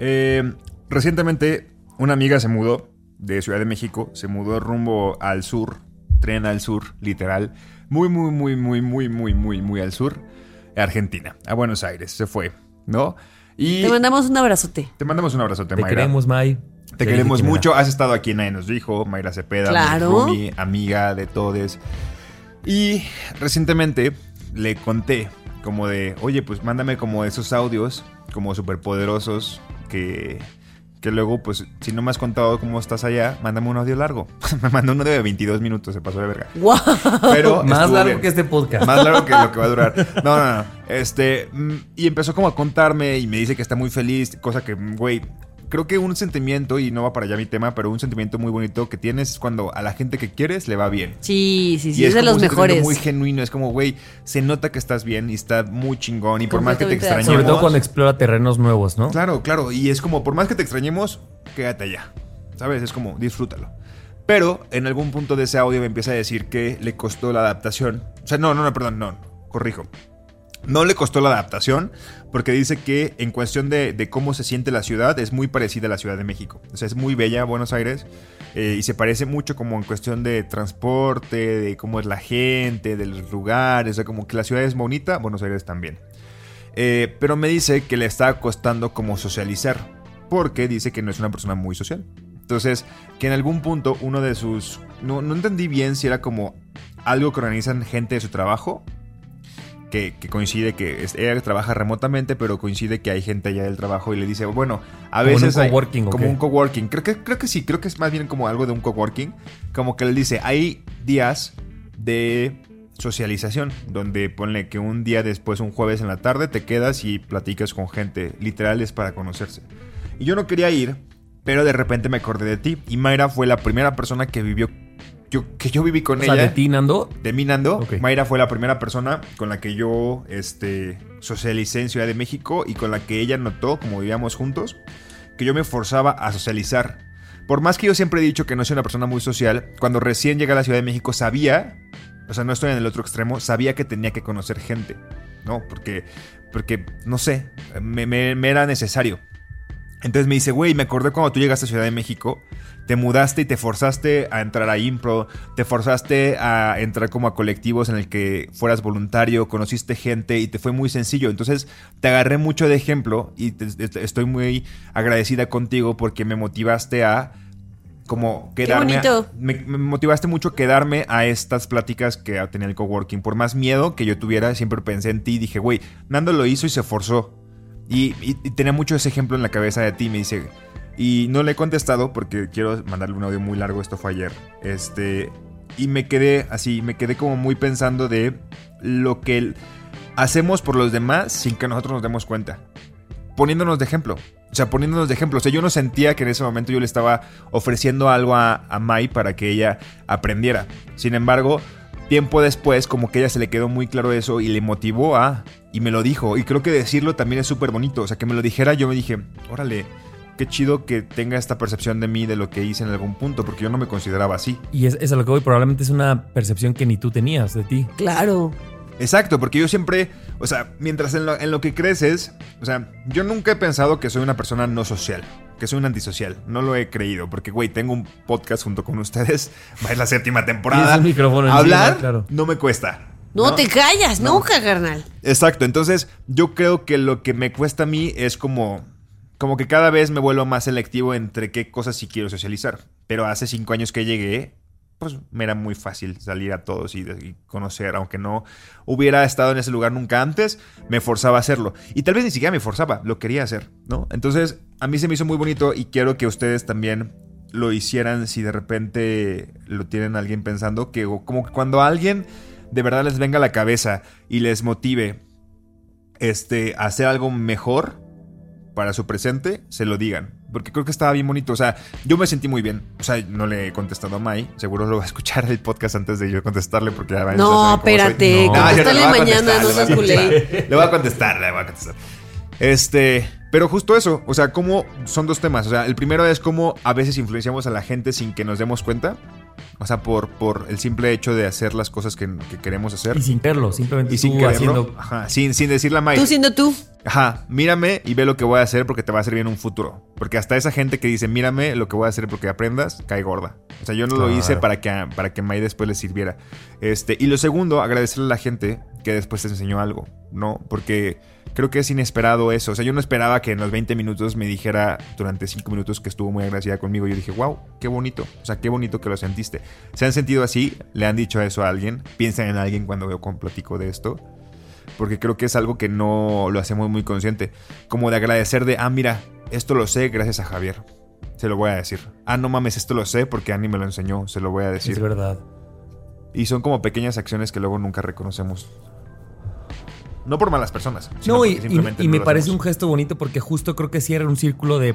Eh, recientemente, una amiga se mudó de Ciudad de México, se mudó rumbo al sur, tren al sur, literal. Muy, muy, muy, muy, muy, muy, muy, muy al sur. Argentina, a Buenos Aires, se fue, ¿no? Y Te mandamos un abrazote. te mandamos un abrazote, Te Mayra. queremos, May. Te queremos mucho. Has estado aquí en Nadie nos dijo. Mayra Cepeda, Claro. mi amiga de todes. Y recientemente le conté como de, oye, pues mándame como esos audios, como superpoderosos, que, que luego, pues, si no me has contado cómo estás allá, mándame un audio largo. me mandó uno de 22 minutos, se pasó de verga. ¡Wow! Pero Más largo bien. que este podcast. Más largo que lo que va a durar. No, no, no. Este, mm, y empezó como a contarme y me dice que está muy feliz, cosa que, mm, güey, creo que un sentimiento, y no va para allá mi tema, pero un sentimiento muy bonito que tienes es cuando a la gente que quieres le va bien. Sí, sí, sí, y es, de como los un mejores. muy genuino, es como, güey, se nota que estás bien y está muy chingón y por más que te de extrañemos... Sobre todo cuando explora terrenos nuevos, ¿no? Claro, claro. Y es como, por más que te extrañemos, quédate allá. ¿Sabes? Es como, disfrútalo. Pero en algún punto de ese audio me empieza a decir que le costó la adaptación. O sea, no, no, no, perdón, no, corrijo. No le costó la adaptación porque dice que en cuestión de, cómo se siente la ciudad es muy parecida a la Ciudad de México. O sea, es muy bella Buenos Aires eh, y se parece mucho como en cuestión de transporte, de cómo es la gente, de los lugares. O sea, como que la ciudad es bonita, Buenos Aires también. Eh, pero me dice que le está costando como socializar, porque dice que no es una persona muy social. Entonces, que en algún punto uno de sus... No, no entendí bien si era como algo que organizan gente de su trabajo, que, que coincide que es- ella trabaja remotamente, pero coincide que hay gente allá del trabajo y le dice, bueno, a Como en un veces... hay- coworking, ¿o como un coworking. Creo que, creo que sí, creo que es más bien como algo de un coworking. Como que le dice, hay días de socialización, donde ponle que un día después, un jueves en la tarde, te quedas y platicas con gente, literal es para conocerse. Y yo no quería ir, pero de repente me acordé de ti. Y Mayra fue la primera persona que vivió, yo, que yo viví con O ella. sea, de ti, Nando. De mí, Nando, Ok. Mayra fue la primera persona con la que yo este, socialicé en Ciudad de México y con la que ella notó, como vivíamos juntos, que yo me forzaba a socializar. Por más que yo siempre he dicho que no soy una persona muy social, cuando recién llegué a la Ciudad de México sabía, o sea, no estoy en el otro extremo, sabía que tenía que conocer gente, ¿no? Porque, porque no sé, me, me- me era necesario. Entonces me dice, güey, me acordé cuando tú llegaste a Ciudad de México, te mudaste y te forzaste a entrar a impro, te forzaste a entrar como a colectivos en el que fueras voluntario, conociste gente y te fue muy sencillo. Entonces te agarré mucho de ejemplo y te- te- estoy muy agradecida contigo porque me motivaste a como quedarme. a- bonito. me, me motivaste mucho a quedarme a estas pláticas que tenía el coworking. Por más miedo que yo tuviera, siempre pensé en ti y dije, güey, Nando lo hizo y se forzó. Y, tenía mucho ese ejemplo en la cabeza de ti. Me dice, Y no le he contestado porque quiero mandarle un audio muy largo, esto fue ayer. Este, y me quedé así, me quedé como muy pensando de lo que hacemos por los demás sin que nosotros nos demos cuenta. Poniéndonos de ejemplo. O sea, poniéndonos de ejemplo. O sea, yo no sentía que en ese momento yo le estaba ofreciendo algo a, a Mai para que ella aprendiera. Sin embargo, tiempo después, como que a ella se le quedó muy claro eso y le motivó a. Y me lo dijo. Y creo que decirlo también es súper bonito. O sea, que me lo dijera, yo me dije, órale, qué chido que tenga esta percepción de mí de lo que hice en algún punto, porque yo no me consideraba así. Y es, es a lo que voy, probablemente es una percepción que ni tú tenías de ti. Claro. Exacto, porque yo siempre, o sea, mientras en lo, en lo que creces, o sea, yo nunca he pensado que soy una persona no social, que soy un antisocial. No lo he creído, porque, güey, tengo un podcast junto con ustedes, va en la séptima temporada. Encima, Hablar claro. no me cuesta. No, te callas, No. nunca, carnal. Exacto, entonces yo creo que lo que me cuesta a mí es como, como que cada vez me vuelvo más selectivo entre qué cosas sí quiero socializar. Pero hace cinco años que llegué, pues me era muy fácil salir a todos y, conocer, aunque no hubiera estado en ese lugar nunca antes, me forzaba a hacerlo. Y tal vez ni siquiera me forzaba, lo quería hacer, ¿no? Entonces a mí se me hizo muy bonito y quiero que ustedes también lo hicieran si de repente lo tienen alguien pensando, que como que cuando alguien de verdad les venga a la cabeza y les motive este, a hacer algo mejor para su presente, se lo digan. Porque creo que estaba bien bonito. O sea, yo me sentí muy bien. O sea, no le he contestado a Mai. Seguro lo va a escuchar el podcast antes de yo contestarle porque ya van a No, espérate, No. Le voy a mañana, no seas culé. Le voy a contestar, le voy a contestar. Este, pero justo eso, o sea, cómo son dos temas. O sea, el primero es cómo a veces influenciamos a la gente sin que nos demos cuenta. O sea, por, por el simple hecho de hacer las cosas que, que queremos hacer. Y sin quererlo, simplemente Y sin tú quererlo. haciendo. Ajá, sin, sin decirle a Mai. Tú siendo tú. Ajá, mírame y ve lo que voy a hacer porque te va a servir en un futuro. Porque hasta esa gente que dice, mírame lo que voy a hacer porque aprendas, cae gorda. O sea, yo no lo hice para que, para que May después le sirviera. Este, y lo segundo, agradecerle a la gente que después te enseñó algo, ¿no? Porque creo que es inesperado eso. O sea, yo no esperaba que en los 20 minutos me dijera durante 5 minutos que estuvo muy agradecida conmigo. Yo dije, wow, qué bonito. O sea, qué bonito que lo sentiste. ¿Se han sentido así? ¿Le han dicho eso a alguien? Piensan en alguien cuando veo con platico de esto porque creo que es algo que no lo hacemos muy consciente. Como de agradecer de, ah, mira, esto lo sé gracias a Javier. Se lo voy a decir. Ah, no mames, esto lo sé porque Annie me lo enseñó. Se lo voy a decir. Es verdad. Y son como pequeñas acciones que luego nunca reconocemos. No por malas personas. sino No, y, porque y- simplemente y no me parece hacemos. un gesto bonito porque justo creo que cierra un círculo de.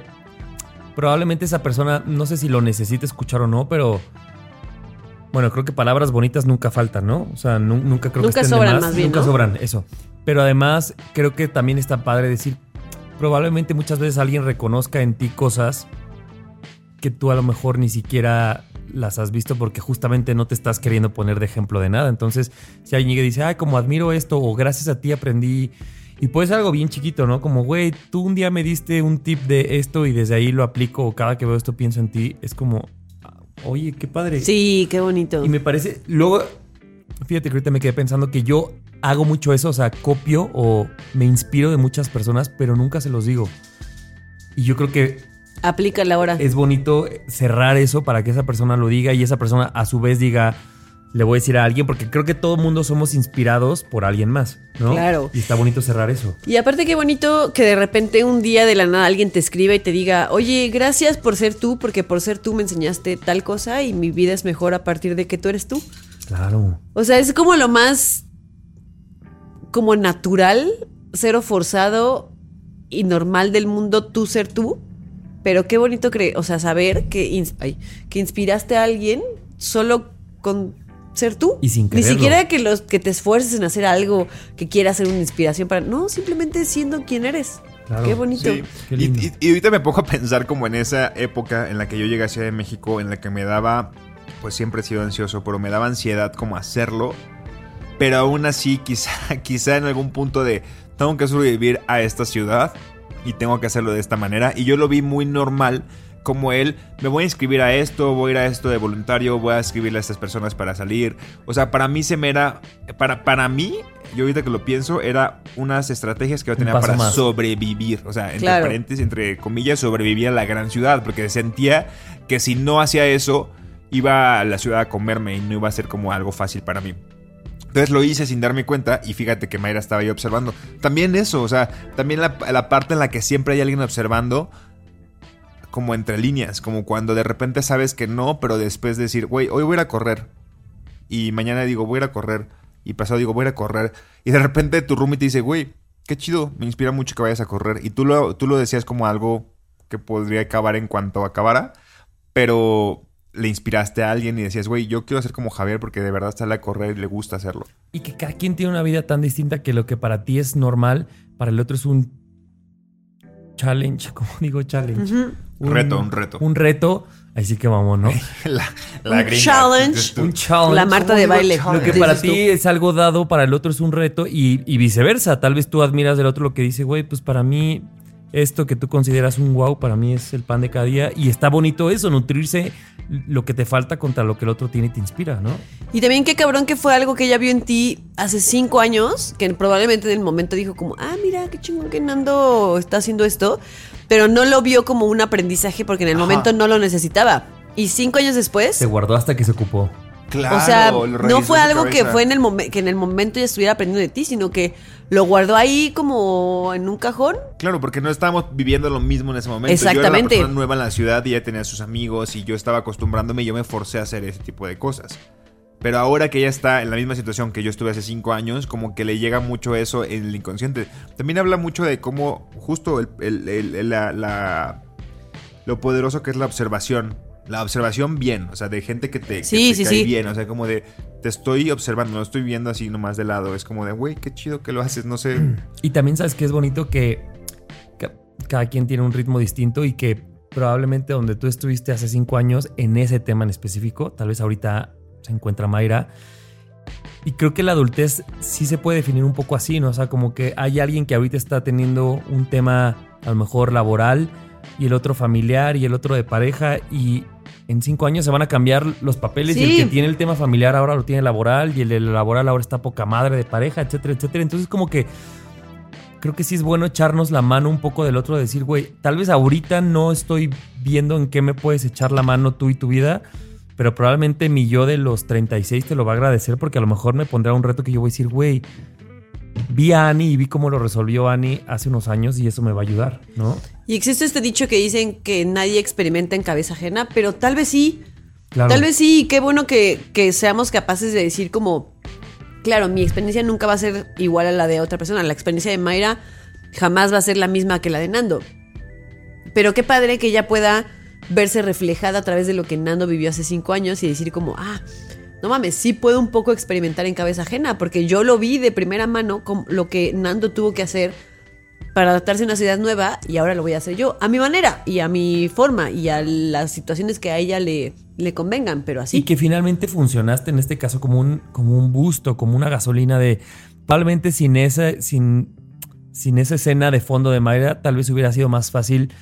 Probablemente esa persona, no sé si lo necesita escuchar o no, pero. Bueno, creo que palabras bonitas nunca faltan, ¿no? O sea, nu- nunca creo Nunca que estén de sobran, más. más bien, Nunca ¿no? sobran, eso. Pero además, creo que también está padre decir. Probablemente muchas veces alguien reconozca en ti cosas que tú a lo mejor ni siquiera las has visto porque justamente no te estás queriendo poner de ejemplo de nada. Entonces, si alguien llega y dice, ay, como admiro esto, o gracias a ti aprendí. Y puede ser algo bien chiquito, ¿no? Como, güey, tú un día me diste un tip de esto y desde ahí lo aplico, o cada que veo esto pienso en ti. Es como, ah, oye, qué padre. Sí, qué bonito. Y me parece, luego, fíjate que ahorita me quedé pensando que yo hago mucho eso, o sea, copio o me inspiro de muchas personas, pero nunca se los digo. Y yo creo que Aplícala ahora. es bonito cerrar eso para que esa persona lo diga y esa persona a su vez diga, le voy a decir a alguien, porque creo que todo mundo somos inspirados por alguien más, ¿no? Claro. Y está bonito cerrar eso. Y aparte qué bonito que de repente un día de la nada alguien te escriba y te diga, oye, gracias por ser tú, porque por ser tú me enseñaste tal cosa y mi vida es mejor a partir de que tú eres tú. Claro. O sea, es como lo más como natural, cero forzado y normal del mundo tú ser tú. Pero qué bonito cre o sea, saber que, ins- ay, que inspiraste a alguien solo con ser tú. Y sin Ni quererlo. siquiera que los que te esfuerces en hacer algo que quiera ser una inspiración para. No, simplemente siendo quien eres. Claro. Qué bonito. Sí. Qué Y, lindo. y- y ahorita me pongo a pensar como en esa época en la que yo llegué a Ciudad de México, en la que me daba, pues siempre he sido ansioso, pero me daba ansiedad como hacerlo. Pero aún así, quizá, quizá en algún punto de, tengo que sobrevivir a esta ciudad y tengo que hacerlo de esta manera. Y yo lo vi muy normal, como él, me voy a inscribir a esto, voy a ir a esto de voluntario, voy a escribirle a estas personas para salir. O sea, para mí se me era, para, para mí, yo ahorita que lo pienso, era unas estrategias que yo tenía para más. sobrevivir. O sea, entre Claro. paréntesis, entre comillas, sobrevivir a la gran ciudad. Porque sentía que si no hacía eso, iba a la ciudad a comerme y no iba a ser como algo fácil para mí. Entonces lo hice sin darme cuenta y fíjate que Mayra estaba ahí observando. También eso, o sea, también la, parte en la que siempre hay alguien observando, como entre líneas, como cuando de repente sabes que no, pero después decir, güey, hoy voy a ir a correr. Y mañana digo, voy a ir a correr. Y pasado digo, voy a correr. Y de repente tu roomie te dice, güey, qué chido, me inspira mucho que vayas a correr. Y tú lo, tú lo decías como algo que podría acabar en cuanto acabara, pero le inspiraste a alguien y decías, güey, yo quiero ser como Javier porque de verdad sale a correr y le gusta hacerlo. Y que cada quien tiene una vida tan distinta que lo que para ti es normal, para el otro es un challenge, ¿cómo digo challenge? Reto, un reto. Un reto, así que vamos, ¿no? la, Un gringa, challenge. un challenge. La Marta de baile. Lo que para ti es algo dado, para el otro es un reto y, y viceversa. Tal vez tú admiras del otro lo que dice, güey, pues para mí esto que tú consideras un wow, para mí es el pan de cada día. Y está bonito eso, nutrirse lo que te falta contra lo que el otro tiene y te inspira, ¿no? Y también qué cabrón que fue algo que ella vio en ti hace cinco años, que probablemente en el momento dijo como, ah, mira, qué chingón que Nando está haciendo esto, pero no lo vio como un aprendizaje porque en el Ajá. momento no lo necesitaba. Y cinco años después, Se guardó hasta que se ocupó. Claro, o sea, no fue algo que fue en el momen- que en el momento ya estuviera aprendiendo de ti, sino que lo guardó ahí como en un cajón. Claro, porque no estábamos viviendo lo mismo en ese momento. Yo Exactamente. era una persona nueva en la ciudad y ella tenía sus amigos y yo estaba acostumbrándome y yo me forcé a hacer ese tipo de cosas. Pero ahora que ella está en la misma situación que yo estuve hace cinco años, como que le llega mucho eso en el inconsciente. También habla mucho de cómo justo el- el- el- la, la- lo poderoso que es la observación. La observación bien, o sea, de gente que te, que Sí, te sí, cae sí. bien, o sea, como de te estoy observando, no estoy viendo así nomás de lado, es como de, güey, qué chido que lo haces, no sé. Y también sabes que es bonito que ca- cada quien tiene un ritmo distinto y que probablemente donde tú estuviste hace cinco años en ese tema en específico, tal vez ahorita se encuentra Mayra. Y creo que la adultez sí se puede definir un poco así, ¿no? O sea, como que hay alguien que ahorita está teniendo un tema a lo mejor laboral y el otro familiar y el otro de pareja y en cinco años se van a cambiar los papeles y el que tiene el tema familiar ahora lo tiene laboral y el de laboral ahora está poca madre de pareja, etcétera, etcétera. Entonces como que creo que sí es bueno echarnos la mano un poco del otro, decir, güey, tal vez ahorita no estoy viendo en qué me puedes echar la mano tú y tu vida, pero probablemente mi yo de los 36 te lo va a agradecer porque a lo mejor me pondrá un reto que yo voy a decir, güey, vi a Annie y vi cómo lo resolvió Annie hace unos años y eso me va a ayudar, ¿no? Y existe este dicho que dicen que nadie experimenta en cabeza ajena, pero tal vez sí. Claro. Tal vez sí, y qué bueno que, que seamos capaces de decir como, claro, mi experiencia nunca va a ser igual a la de otra persona. La experiencia de Mayra jamás va a ser la misma que la de Nando. Pero qué padre que ella pueda verse reflejada a través de lo que Nando vivió hace cinco años y decir como, ah, no mames, sí puedo un poco experimentar en cabeza ajena, porque yo lo vi de primera mano con lo que Nando tuvo que hacer para adaptarse a una ciudad nueva y ahora lo voy a hacer yo, a mi manera y a mi forma y a las situaciones que a ella le, convengan, pero así. Y que finalmente funcionaste en este caso como un, como un busto, como una gasolina de. Probablemente sin esa, sin, sin esa escena de fondo de Mayra, tal vez hubiera sido más fácil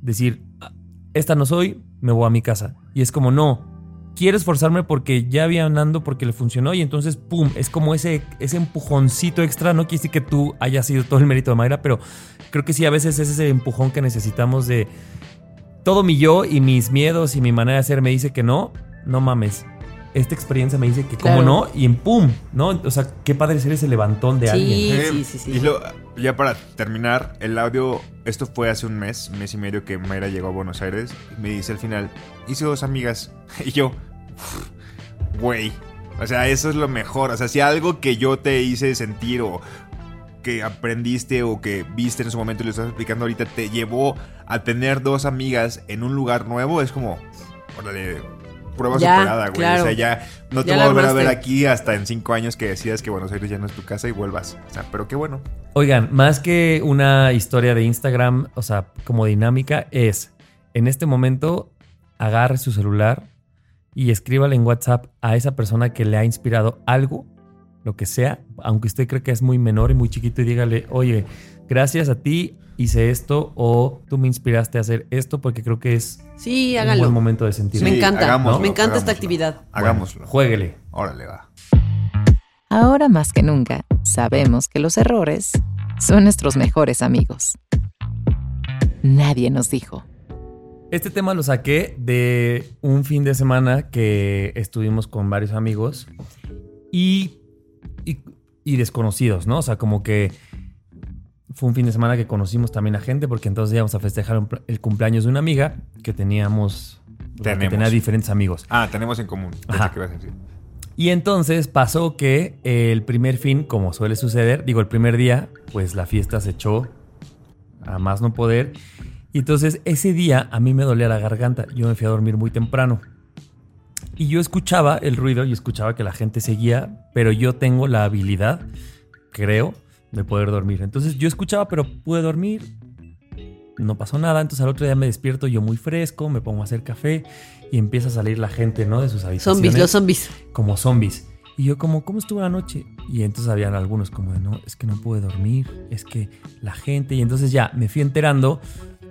decir, "Ah, esta no soy, me voy a mi casa. Y es como, no, quiero esforzarme porque ya había andando porque le funcionó y entonces, ¡pum! Es como ese, ese empujoncito extra. No quiere decir que tú hayas sido todo el mérito de Mayra, pero creo que sí, a veces es ese empujón que necesitamos de todo mi yo y mis miedos y mi manera de ser me dice que no, no mames. Esta experiencia me dice que Claro. cómo no y en pum, ¿no? O sea, qué padre ser ese levantón de Sí. alguien. Eh, sí, sí, sí. Y lo- ya para terminar, el audio, esto fue hace un mes, mes y medio que Mayra llegó a Buenos Aires. Y me dice al final, hice dos amigas. Y yo, güey. O sea, eso es lo mejor. O sea, si algo que yo te hice sentir o que aprendiste o que viste en su momento y lo estás explicando ahorita te llevó a tener dos amigas en un lugar nuevo, es como, órale, prueba Ya, superada, güey. claro. O sea, ya no te Ya voy a volver a ver aquí hasta en cinco años que decidas que Buenos Aires ya no es tu casa y vuelvas. O sea, pero qué bueno. Oigan, más que una historia de Instagram, o sea, como dinámica, es en este momento agarre su celular y escríbale en WhatsApp a esa persona que le ha inspirado algo, lo que sea, aunque usted cree que es muy menor y muy chiquito, y dígale, oye, gracias a ti hice esto o tú me inspiraste a hacer esto porque creo que es Sí, un háganlo. buen momento de sentir. Me encanta, hagámoslo, me encanta esta actividad. Hagámoslo. Jueguele. Órale, va. Ahora más que nunca, sabemos que los errores son nuestros mejores amigos. Nadie nos dijo. Este tema lo saqué de un fin de semana que estuvimos con varios amigos y, y, y desconocidos, ¿no? O sea, como que fue un fin de semana que conocimos también a gente porque entonces íbamos a festejar un el cumpleaños de una amiga que teníamos... que Tenemos. tenía diferentes amigos. Ah, tenemos en común. Ajá. que ibas a decir. Y entonces pasó que el primer fin, como suele suceder, digo, el primer día, pues la fiesta se echó a más no poder. Y entonces ese día a mí me dolía la garganta. Yo me fui a dormir muy temprano. Y yo escuchaba el ruido y escuchaba que la gente seguía, pero yo tengo la habilidad, creo, de poder dormir. Entonces yo escuchaba, pero pude dormir. No pasó nada. Entonces al otro día me despierto yo muy fresco, me pongo a hacer café y empieza a salir la gente, ¿no? De sus habitaciones Zombies, los zombies. como zombies. Y yo como, ¿cómo estuvo la noche? Y entonces habían algunos como de, no, es que no pude dormir, es que la gente... Y entonces ya me fui enterando,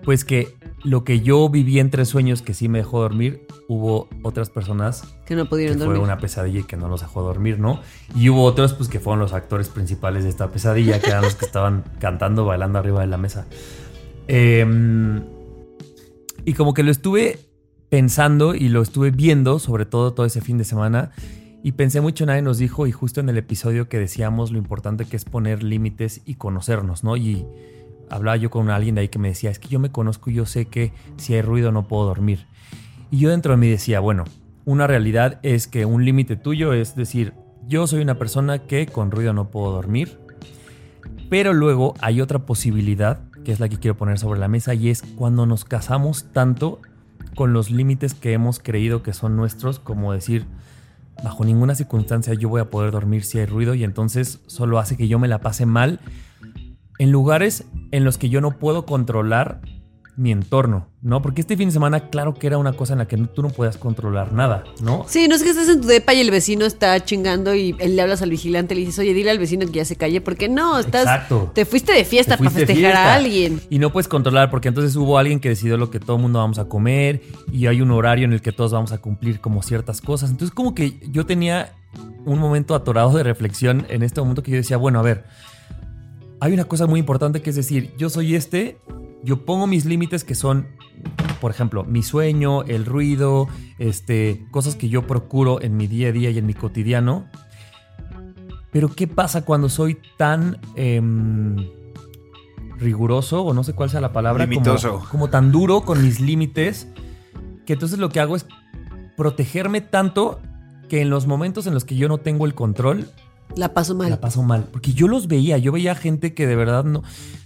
pues que lo que yo viví entre sueños que sí me dejó dormir, hubo otras personas Que no que pudieron fue dormir. una pesadilla y que no los dejó dormir, ¿no? Y hubo otros, pues que fueron los actores principales de esta pesadilla, que eran los que estaban cantando, bailando arriba de la mesa. Em, y como que lo estuve pensando y lo estuve viendo, sobre todo todo ese fin de semana, y pensé mucho, nadie nos dijo, y justo en el episodio que decíamos lo importante que es poner límites y conocernos, ¿no? Y hablaba yo con alguien de ahí que me decía, es que yo me conozco y yo sé que si hay ruido no puedo dormir. Y yo dentro de mí decía, bueno, una realidad es que un límite tuyo es decir, yo soy una persona que con ruido no puedo dormir, pero luego hay otra posibilidad, que es la que quiero poner sobre la mesa, y es cuando nos casamos tanto con los límites que hemos creído que son nuestros, como decir, bajo ninguna circunstancia yo voy a poder dormir si hay ruido, y entonces solo hace que yo me la pase mal en lugares en los que yo no puedo controlar mi entorno, ¿no? Porque este fin de semana, claro que era una cosa en la que no- tú no podías controlar nada, ¿no? Sí, no es que estés en tu depa y el vecino está chingando y él le hablas al vigilante y le dices, oye, dile al vecino que ya se calle, porque no, estás. Exacto. Te fuiste de fiesta para festejar a alguien. Y no puedes controlar porque entonces hubo alguien que decidió lo que todo el mundo vamos a comer y hay un horario en el que todos vamos a cumplir como ciertas cosas. Entonces como que yo tenía un momento atorado de reflexión en este momento que yo decía, bueno, a ver, hay una cosa muy importante que es decir, yo soy este, yo pongo mis límites que son, por ejemplo, mi sueño, el ruido, este, cosas que yo procuro en mi día a día y en mi cotidiano. Pero ¿qué pasa cuando soy tan em, riguroso, o no sé cuál sea la palabra, como- Limitoso. Como, tan duro con mis límites, que entonces lo que hago es protegerme tanto que en los momentos en los que yo no tengo el control, La paso mal. la paso mal. Porque yo los veía, yo veía gente que de verdad no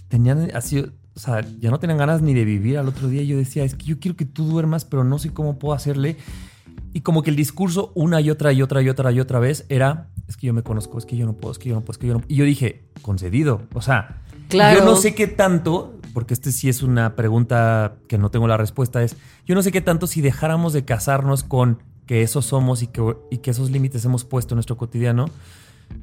tenían así, o sea, ya no tenían ganas ni de vivir al otro día. Yo decía, es que yo quiero que tú duermas, pero no sé cómo puedo hacerle. Y como que el discurso una y otra y otra y otra y otra vez era, es que yo me conozco, es que yo no puedo, es que yo no puedo, es que yo no puedo. Y yo dije, concedido. O sea, Claro. yo no sé qué tanto, porque este sí es una pregunta que no tengo la respuesta, es, yo no sé qué tanto si dejáramos de casarnos con que eso somos y que, y que esos límites hemos puesto en nuestro cotidiano,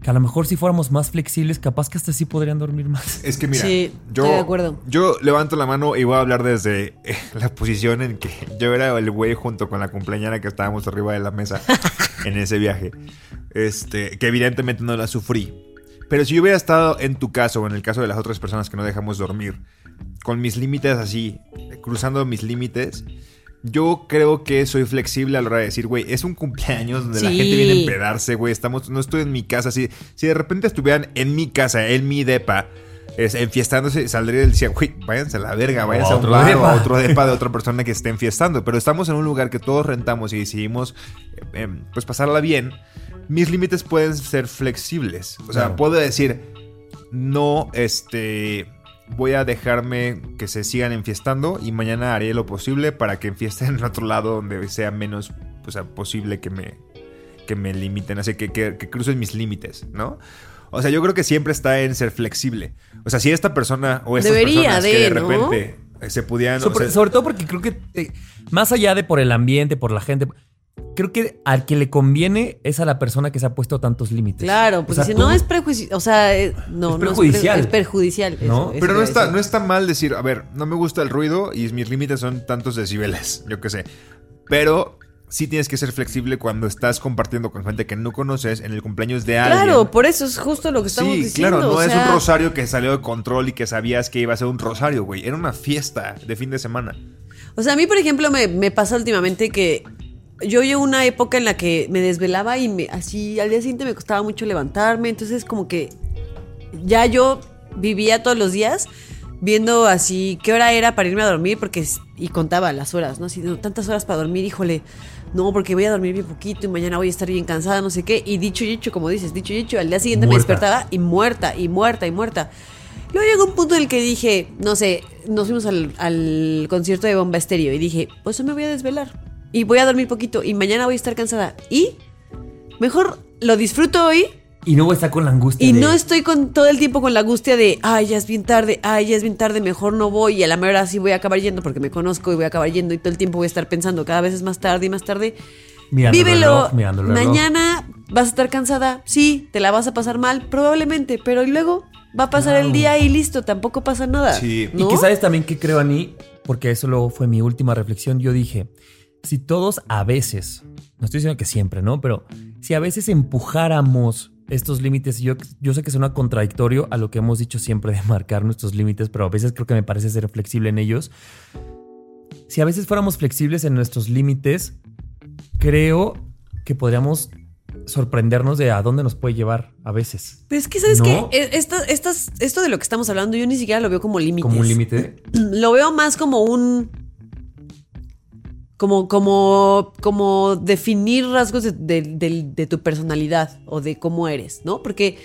que a lo mejor si fuéramos más flexibles, capaz que hasta sí podrían dormir más. Es que mira, Sí, yo, estoy de acuerdo. yo levanto la mano y voy a hablar desde eh, la posición en que yo era el güey junto con la cumpleañera que estábamos arriba de la mesa en ese viaje. Este, que evidentemente no la sufrí. Pero si yo hubiera estado en tu caso o en el caso de las otras personas que no dejamos dormir, con mis límites así, cruzando mis límites, yo creo que soy flexible a la hora de decir, güey, es un cumpleaños donde la gente viene a empedarse, güey, estamos, no estoy en mi casa, si, si de repente estuvieran en mi casa, en mi depa, es, enfiestándose, saldría y decía, güey, váyanse a la verga, váyanse a, un otro bar o depa. a otro depa de otra persona que esté enfiestando, pero estamos en un lugar que todos rentamos y decidimos, eh, em, pues, pasarla bien, mis límites pueden ser flexibles, o sea, Claro. puedo decir, no, este voy a dejarme que se sigan enfiestando y mañana haré lo posible para que enfiesten en otro lado donde sea menos o sea, posible que me, que me limiten, así que, que, que crucen mis límites, ¿no? O sea, yo creo que siempre está en ser flexible. O sea, si esta persona o estas Debería personas de, que de repente eh, se pudieran... o Sobre, sea, sobre todo porque creo que, eh, más allá de por el ambiente, por la gente, creo que al que le conviene es a la persona que se ha puesto tantos límites. Claro, O porque sea, si no tú- es prejuicial, o sea, eh, no, Es no pre- perjudicial. es perjudicial. eso, ¿No? eso Pero no está, decir. no está mal decir, a ver, no me gusta el ruido y mis límites son tantos decibeles, yo qué sé. Pero sí tienes que ser flexible cuando estás compartiendo con gente que no conoces en el cumpleaños de alguien. Claro, por eso es justo lo que estamos Sí, diciendo. claro, no o es sea, un rosario que salió de control y que sabías que iba a ser un rosario, güey. Era una fiesta de fin de semana. O sea, a mí, por ejemplo, me, me pasa últimamente que yo llevo una época en la que me desvelaba y me, así al día siguiente me costaba mucho levantarme. Entonces, como que ya yo vivía todos los días viendo así qué hora era para irme a dormir porque y contaba las horas, ¿no? Así, no, tantas horas para dormir, híjole, no, porque voy a dormir bien poquito y mañana voy a estar bien cansada, no sé qué. Y dicho y hecho, como dices, dicho y hecho, al día siguiente me despertaba y muerta, y muerta, y muerta. Luego llegó un punto en el que dije, no sé, nos fuimos al, al concierto de Bomba Estéreo y dije, pues yo me voy a desvelar y voy a dormir poquito y mañana voy a estar cansada. Y mejor lo disfruto hoy Y no voy a estar con la angustia. y de- no estoy con todo el tiempo con la angustia de, ay, ya es bien tarde, ay, ya es bien tarde, mejor no voy y a la mejor hora sí voy a acabar yendo porque me conozco y voy a acabar yendo y todo el tiempo voy a estar pensando cada vez es más tarde y más tarde. Mirando el Vívelo. reloj, el. Mañana vas a estar cansada, sí, te la vas a pasar mal, probablemente, pero luego va a pasar el día y listo, tampoco pasa nada. Sí. ¿no? Y que sabes también que creo, Ani, porque eso luego fue mi última reflexión. Yo dije, si todos a veces, no estoy diciendo que siempre, ¿no? Pero si a veces empujáramos estos límites, yo, yo sé que suena contradictorio a lo que hemos dicho siempre de marcar nuestros límites, pero a veces creo que me parece ser flexible en ellos. Si a veces fuéramos flexibles en nuestros límites, creo que podríamos sorprendernos de a dónde nos puede llevar a veces. Pero es que, ¿sabes ¿No? qué? E- esto de lo que estamos hablando, yo ni siquiera lo veo como límites. Como un límite. Lo veo más como un. Como, como, como definir rasgos de, de- de- de tu personalidad o de cómo eres, ¿no? Porque,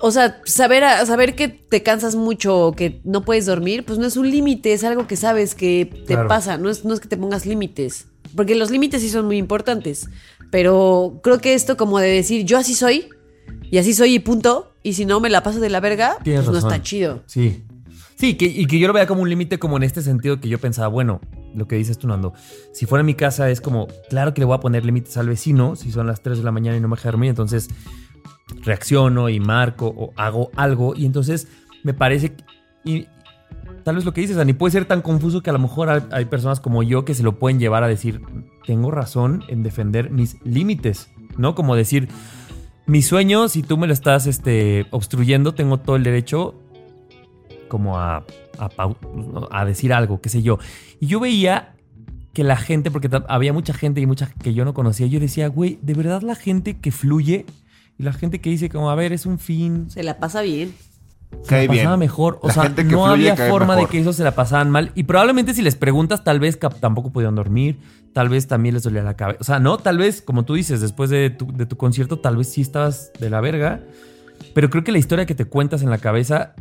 o sea, saber, saber que te cansas mucho o que no puedes dormir, pues no es un límite, es algo que sabes que te Claro. pasa, no es, no es que te pongas límites. Porque los límites sí son muy importantes, pero creo que esto como de decir, yo así soy, y así soy y punto, y si no me la paso de la verga, pues no está chido. Sí. Sí, que, y que yo lo vea como un límite, como en este sentido que yo pensaba, bueno, lo que dices tú, Nando, si fuera mi casa es como, claro que le voy a poner límites al vecino, si son las 3 de la mañana y no me deja dormir, entonces reacciono y marco o hago algo, y entonces me parece, y tal vez lo que dices, Dani, puede ser tan confuso que a lo mejor hay, hay personas como yo que se lo pueden llevar a decir, tengo razón en defender mis límites, ¿no? Como decir, mi sueño, si tú me lo estás este, obstruyendo, tengo todo el derecho como a, a, decir algo, qué sé yo. Y yo veía que la gente, porque había mucha gente y mucha que yo no conocía, yo decía, güey, de verdad la gente que fluye y la gente que dice como, a ver, es un fin, Se la pasa bien. se Cae la pasaba bien. mejor. O La sea, gente que no fluye había forma mejor. de que eso se la pasaban mal. Y probablemente si les preguntas, tal vez tampoco podían dormir, tal vez también les dolía la cabeza. O sea, no, tal vez, como tú dices, después de tu, de tu concierto, tal vez sí estabas de la verga. Pero creo que la historia que te cuentas en la cabeza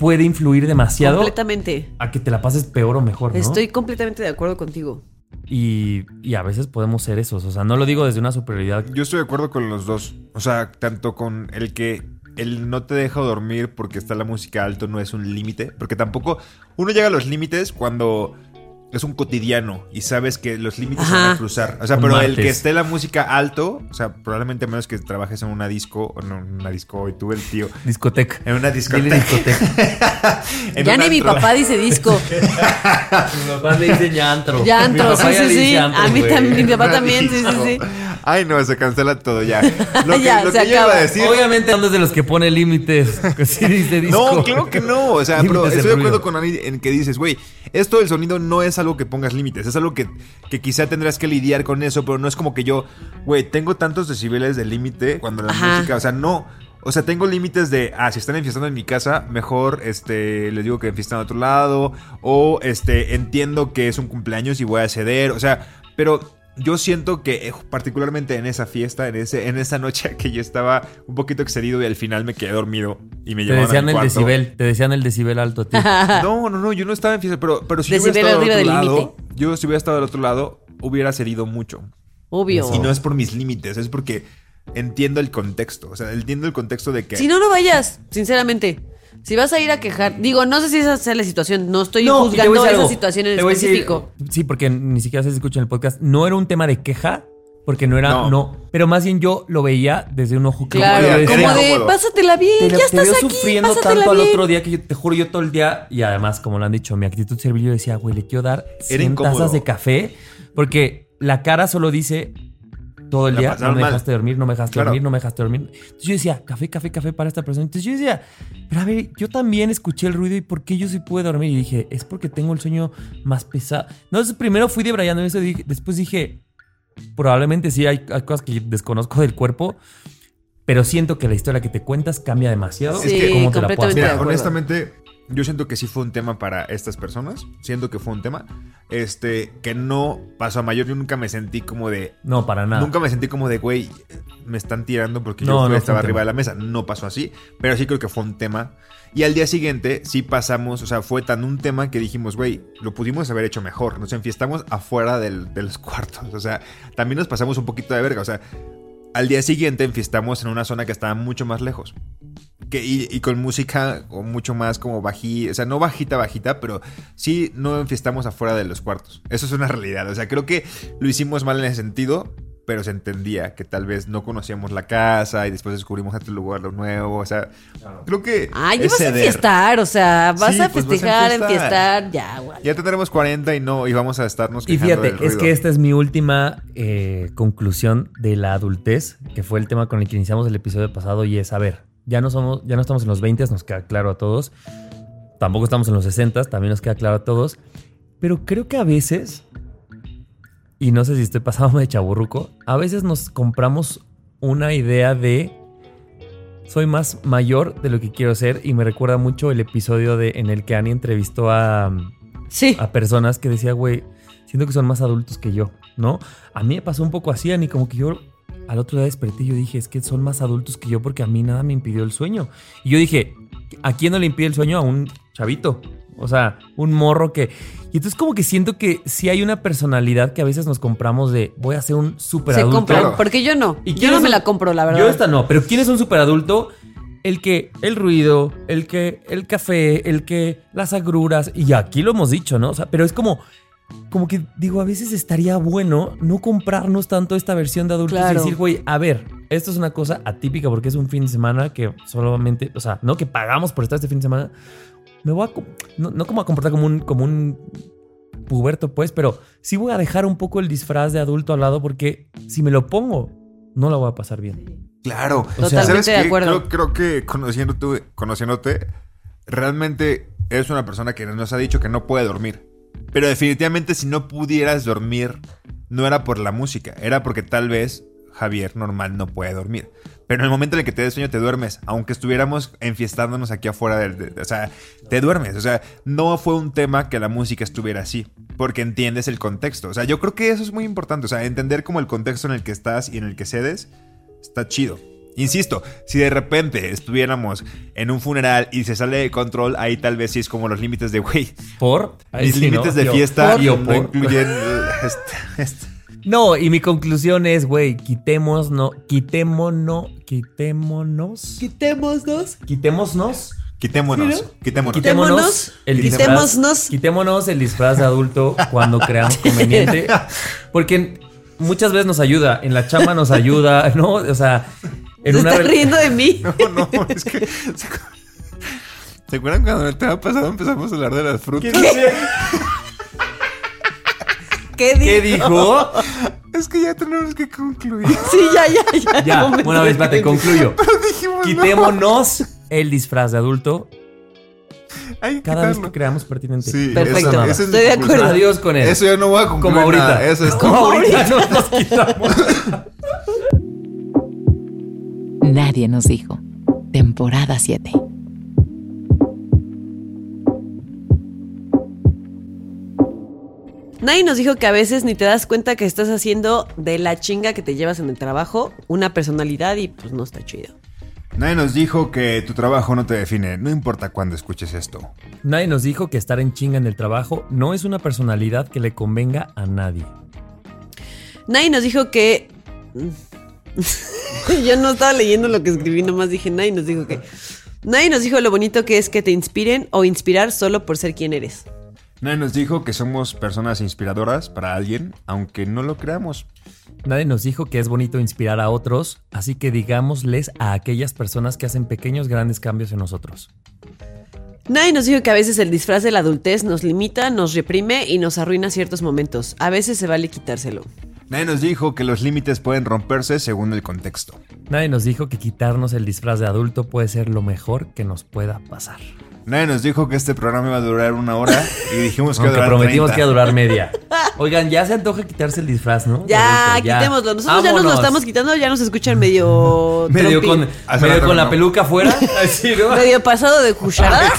puede influir demasiado Completamente. a que te la pases peor o mejor, ¿no? Estoy completamente de acuerdo contigo. Y, y a veces podemos ser esos. O sea, no lo digo desde una superioridad. Yo estoy de acuerdo con los dos. O sea, tanto con el que el no te deja dormir porque está la música alto no es un límite. Porque tampoco uno llega a los límites cuando es un cotidiano y sabes que los límites se van a cruzar. O sea, Un pero el que esté la música alto, o sea, probablemente a menos que trabajes en una disco, o no, en una disco, hoy tuve el tío. Discoteca. En una discoteca. discoteca. En ya ni mi papá dice disco. Mi papá le dice llantro. Ya antro, sí, sí, sí. A mí también, mi papá también, sí, sí, sí. Ay, no, se cancela todo ya. Lo que, Ya, lo se que yo iba a decir. Obviamente no es de los que pone límites. Sí dice disco. No, claro que no. O sea, pero estoy de acuerdo con Ani en que dices, güey, esto del sonido no es algo que pongas límites. Es algo que, que quizá tendrás que lidiar con eso, pero no es como que yo, güey, tengo tantos decibeles de límite cuando la Ajá. música, o sea, no. O sea, tengo límites de, ah, si están enfiestando en mi casa, mejor este, les digo que enfiestan a otro lado. O este, entiendo que es un cumpleaños y voy a ceder. O sea, pero yo siento que eh, particularmente en esa fiesta, en, ese, en esa noche que yo estaba un poquito excedido y al final me quedé dormido y me Te llevaron decían al el cuarto. decibel. Te decían el decibel alto a ti. No, no, no, yo no estaba en fiesta, pero, pero si yo hubiera estado del otro lado, yo si hubiera estado del otro lado, hubiera cedido mucho. Obvio. Y no es por mis límites, es porque entiendo el contexto. O sea, entiendo el contexto de que. Si no, no vayas, sinceramente. Si vas a ir a quejar, digo, no sé si esa sea la situación, no estoy a juzgando esa algo. situación en decir- específico. sí, porque ni siquiera se escucha en el podcast. No era un tema de queja, porque no era, no. No. Pero más bien yo lo veía desde un ojo. Claro, como de, pásatela bien, te, ya te estás veo aquí, sufriendo tanto al bien. otro día que yo te juro yo todo el día y además como lo han dicho mi actitud servil yo decía güey le quiero dar 100 incómodo. tazas de café porque la cara solo dice todo el La día no me mal. dejaste dormir no me dejaste Claro. dormir no me dejaste dormir entonces yo decía café café café para esta persona entonces yo decía pero a ver yo también escuché el ruido y por qué yo sí pude dormir y dije es porque tengo el sueño más pesado entonces primero fui debrayando eso y dije- después dije probablemente sí hay, hay cosas que desconozco del cuerpo pero siento que la historia que te cuentas cambia demasiado. Sí, Es que cómo te la Mira, honestamente, yo siento que sí fue un tema para estas personas. Siento que fue un tema. Este, que no pasó a mayor. Yo nunca me sentí como de. No, para nada. Nunca me sentí como de, güey, me están tirando porque No, yo no estaba arriba tema. de la mesa. No pasó así, pero sí creo que fue un tema. Y al día siguiente sí pasamos, o sea, fue tan un tema que dijimos, güey, lo pudimos haber hecho mejor. Nos enfiestamos afuera del- de los cuartos. O sea, también nos pasamos un poquito de verga. O sea, al día siguiente enfiestamos en una zona que estaba mucho más lejos. Que, y, y con música o mucho más como bajita, o sea, no bajita, bajita, pero sí no enfiestamos afuera de los cuartos. Eso es una realidad. O sea, creo que lo hicimos mal en ese sentido, pero se entendía que tal vez no conocíamos la casa y después descubrimos este lugar lo nuevo. O sea, creo que. Ay, es vas a ceder. fiestar, o sea, vas Sí, a pues vas a festejar, enfiestar. enfiestar, ya, güey. Ya tendremos 40 y no, y vamos a estarnos Y fíjate, del es que esta es mi última eh, conclusión de la adultez, que fue el tema con el que iniciamos el episodio pasado, y es, a ver, ya no, somos, ya no estamos en los 20, nos queda claro a todos. Tampoco estamos en los 60, también nos queda claro a todos. Pero creo que a veces, y no sé si estoy pasándome de chaburruco, a veces nos compramos una idea de soy más mayor de lo que quiero ser y me recuerda mucho el episodio de, en el que Annie entrevistó a, Sí. a personas que decía, güey, siento que son más adultos que yo, ¿no? A mí me pasó un poco así, Ani, como que yo al otro día desperté y yo dije, es que son más adultos que yo porque a mí nada me impidió el sueño. Y yo dije, ¿a quién no le impide el sueño? A un chavito. O sea, un morro que... Y entonces como que siento que sí hay una personalidad que a veces nos compramos de, voy a ser un súper Se adulto. compra, Claro. porque yo no. ¿Y Yo quién no me un- la compro, la verdad. Yo esta no, pero ¿quién es un superadulto? El que el ruido, el que el café, el que las agruras y aquí lo hemos dicho, ¿no? O sea, pero es como como que digo, a veces estaría bueno no comprarnos tanto esta versión de adultos Claro. y decir, güey, a ver, esto es una cosa atípica porque es un fin de semana que solamente, o sea, no que pagamos por estar este fin de semana. Me voy a no, no como a comportar como un como un puberto, pues, pero sí voy a dejar un poco el disfraz de adulto al lado porque si me lo pongo, no la voy a pasar bien. Claro. O sea, Totalmente de acuerdo. Creo, creo que conociéndote, conociéndote, realmente eres una persona que nos ha dicho que no puede dormir. Pero definitivamente si no pudieras dormir, no era por la música, era porque tal vez Javier normal no puede dormir. Pero en el momento en el que te des sueño, te duermes. Aunque estuviéramos enfiestándonos aquí afuera de- o sea, te duermes. O sea, no fue un tema que la música estuviera así. Porque entiendes el contexto. O sea, yo creo que eso es muy importante. O sea, entender como el contexto en el que estás y en el que cedes está chido. Insisto, si de repente estuviéramos en un funeral y se sale de control, ahí tal vez sí es como los límites de, güey, Por Ahí mis sí, límites ¿no? de Yo- fiesta yo no por- incluyen... eh, este- este. No, y mi conclusión es, güey, quitemos, no, quitémonos, quitémonos, Quitémonos. quitémonos, Quitémonos, quitémonos. Quitémonos. el Quitémonos. disfraz, quitémonos el disfraz de adulto cuando creamos conveniente, porque muchas veces nos ayuda, en la chamba nos ayuda, ¿no? O sea, en Se una está rel- riendo de mí. No, no, es que... ¿Se acu- ¿Se acuerdan cuando el tema pasado empezamos a hablar de las frutas? ¿Qué, ¿Qué dijo? dijo? Es que ya tenemos que concluir. Sí, ya, ya, ya. Ya, No una vez, espérate, concluyo. Dijimos, no, Quitémonos el disfraz de adulto hay que cada vez que creamos pertinente. Sí, Perfecto. eso- es Estoy de acuerdo. Adiós con él. Eso yo no voy a concluir Como ahorita. nada. Eso es Como ahorita no nos quitamos. Nadie nos dijo. Temporada 7. Nadie nos dijo que a veces ni te das cuenta que estás haciendo de la chinga que te llevas en el trabajo una personalidad y pues no está chido. Nadie nos dijo que tu trabajo no te define, no importa cuándo escuches esto. Nadie nos dijo que estar en chinga en el trabajo no es una personalidad que le convenga a nadie. Nadie nos dijo que. Yo no estaba leyendo lo que escribí, nomás dije, nadie nos dijo que. Nadie nos dijo lo bonito que es que te inspiren o inspirar solo por ser quien eres. Nadie nos dijo que somos personas inspiradoras para alguien, aunque no lo creamos. Nadie nos dijo que es bonito inspirar a otros, así que digámosles a aquellas personas que hacen pequeños grandes cambios en nosotros. Nadie nos dijo que a veces el disfraz de la adultez nos limita, nos reprime y nos arruina ciertos momentos. A veces se vale quitárselo. Nadie nos dijo que los límites pueden romperse según el contexto. Nadie nos dijo que quitarnos el disfraz de adulto puede ser lo mejor que nos pueda pasar. Nadie nos dijo que este programa iba a durar una hora y dijimos que iba a durar prometimos 30. que iba a durar media. Oigan, ya se antoja quitarse el disfraz, ¿no? Ya, quitémoslo. Nosotros ya nos lo Vámonos. estamos quitando, ya nos escuchan medio. Medio trompi- con, Hace medio rato con la no. peluca afuera. Así, ¿no? Medio pasado de cucharadas.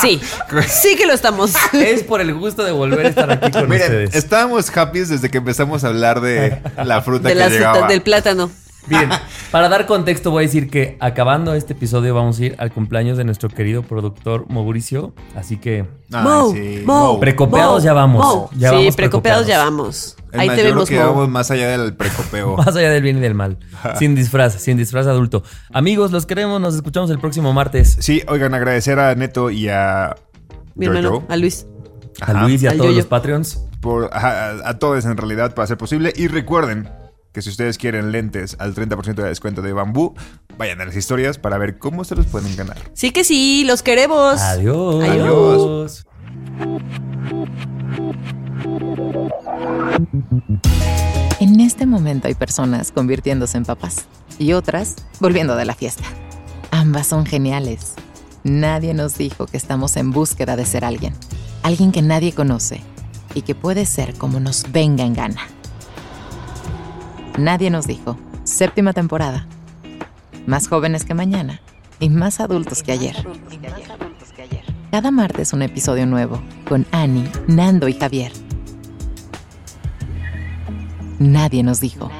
Sí. Sí que lo estamos. Es por el gusto de volver a estar aquí con Miren, ustedes. estábamos happy desde que empezamos a hablar de la fruta De que las llegaba. frutas, del plátano. Bien, para dar contexto voy a decir que acabando este episodio vamos a ir al cumpleaños de nuestro querido productor Mauricio, así que Ay, Mo, sí. Mo, Precopeados ya vamos. Mo. Ya sí, vamos precopeados ya vamos. Es Ahí más, te yo creo vemos, que Mo. vamos más allá del precopeo. más allá del bien y del mal, sin disfraz, sin disfraz adulto. Amigos, los queremos, nos escuchamos el próximo martes. Sí, oigan, agradecer a Neto y a Mi hermano, a Luis. A Ajá. Luis y a Al todos los Patreons. por, a, a- a todos en realidad para ser posible. Y recuerden que si ustedes quieren lentes al 30% de descuento de bambú, vayan a las historias para ver cómo se los pueden ganar. Sí que sí, los queremos. Adiós. Adiós. En este momento hay personas convirtiéndose en papás y otras volviendo de la fiesta. Ambas son geniales. Nadie nos dijo que estamos en búsqueda de ser alguien, alguien que nadie conoce y que puede ser como nos venga en gana. Nadie nos dijo, séptima temporada, más jóvenes que mañana y más adultos que ayer. Cada martes un episodio nuevo con Annie, Nando y Javier. Nadie nos dijo.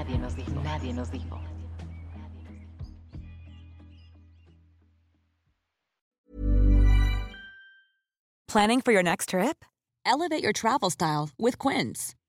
Planning for your next trip? Elevate your travel style with Quince.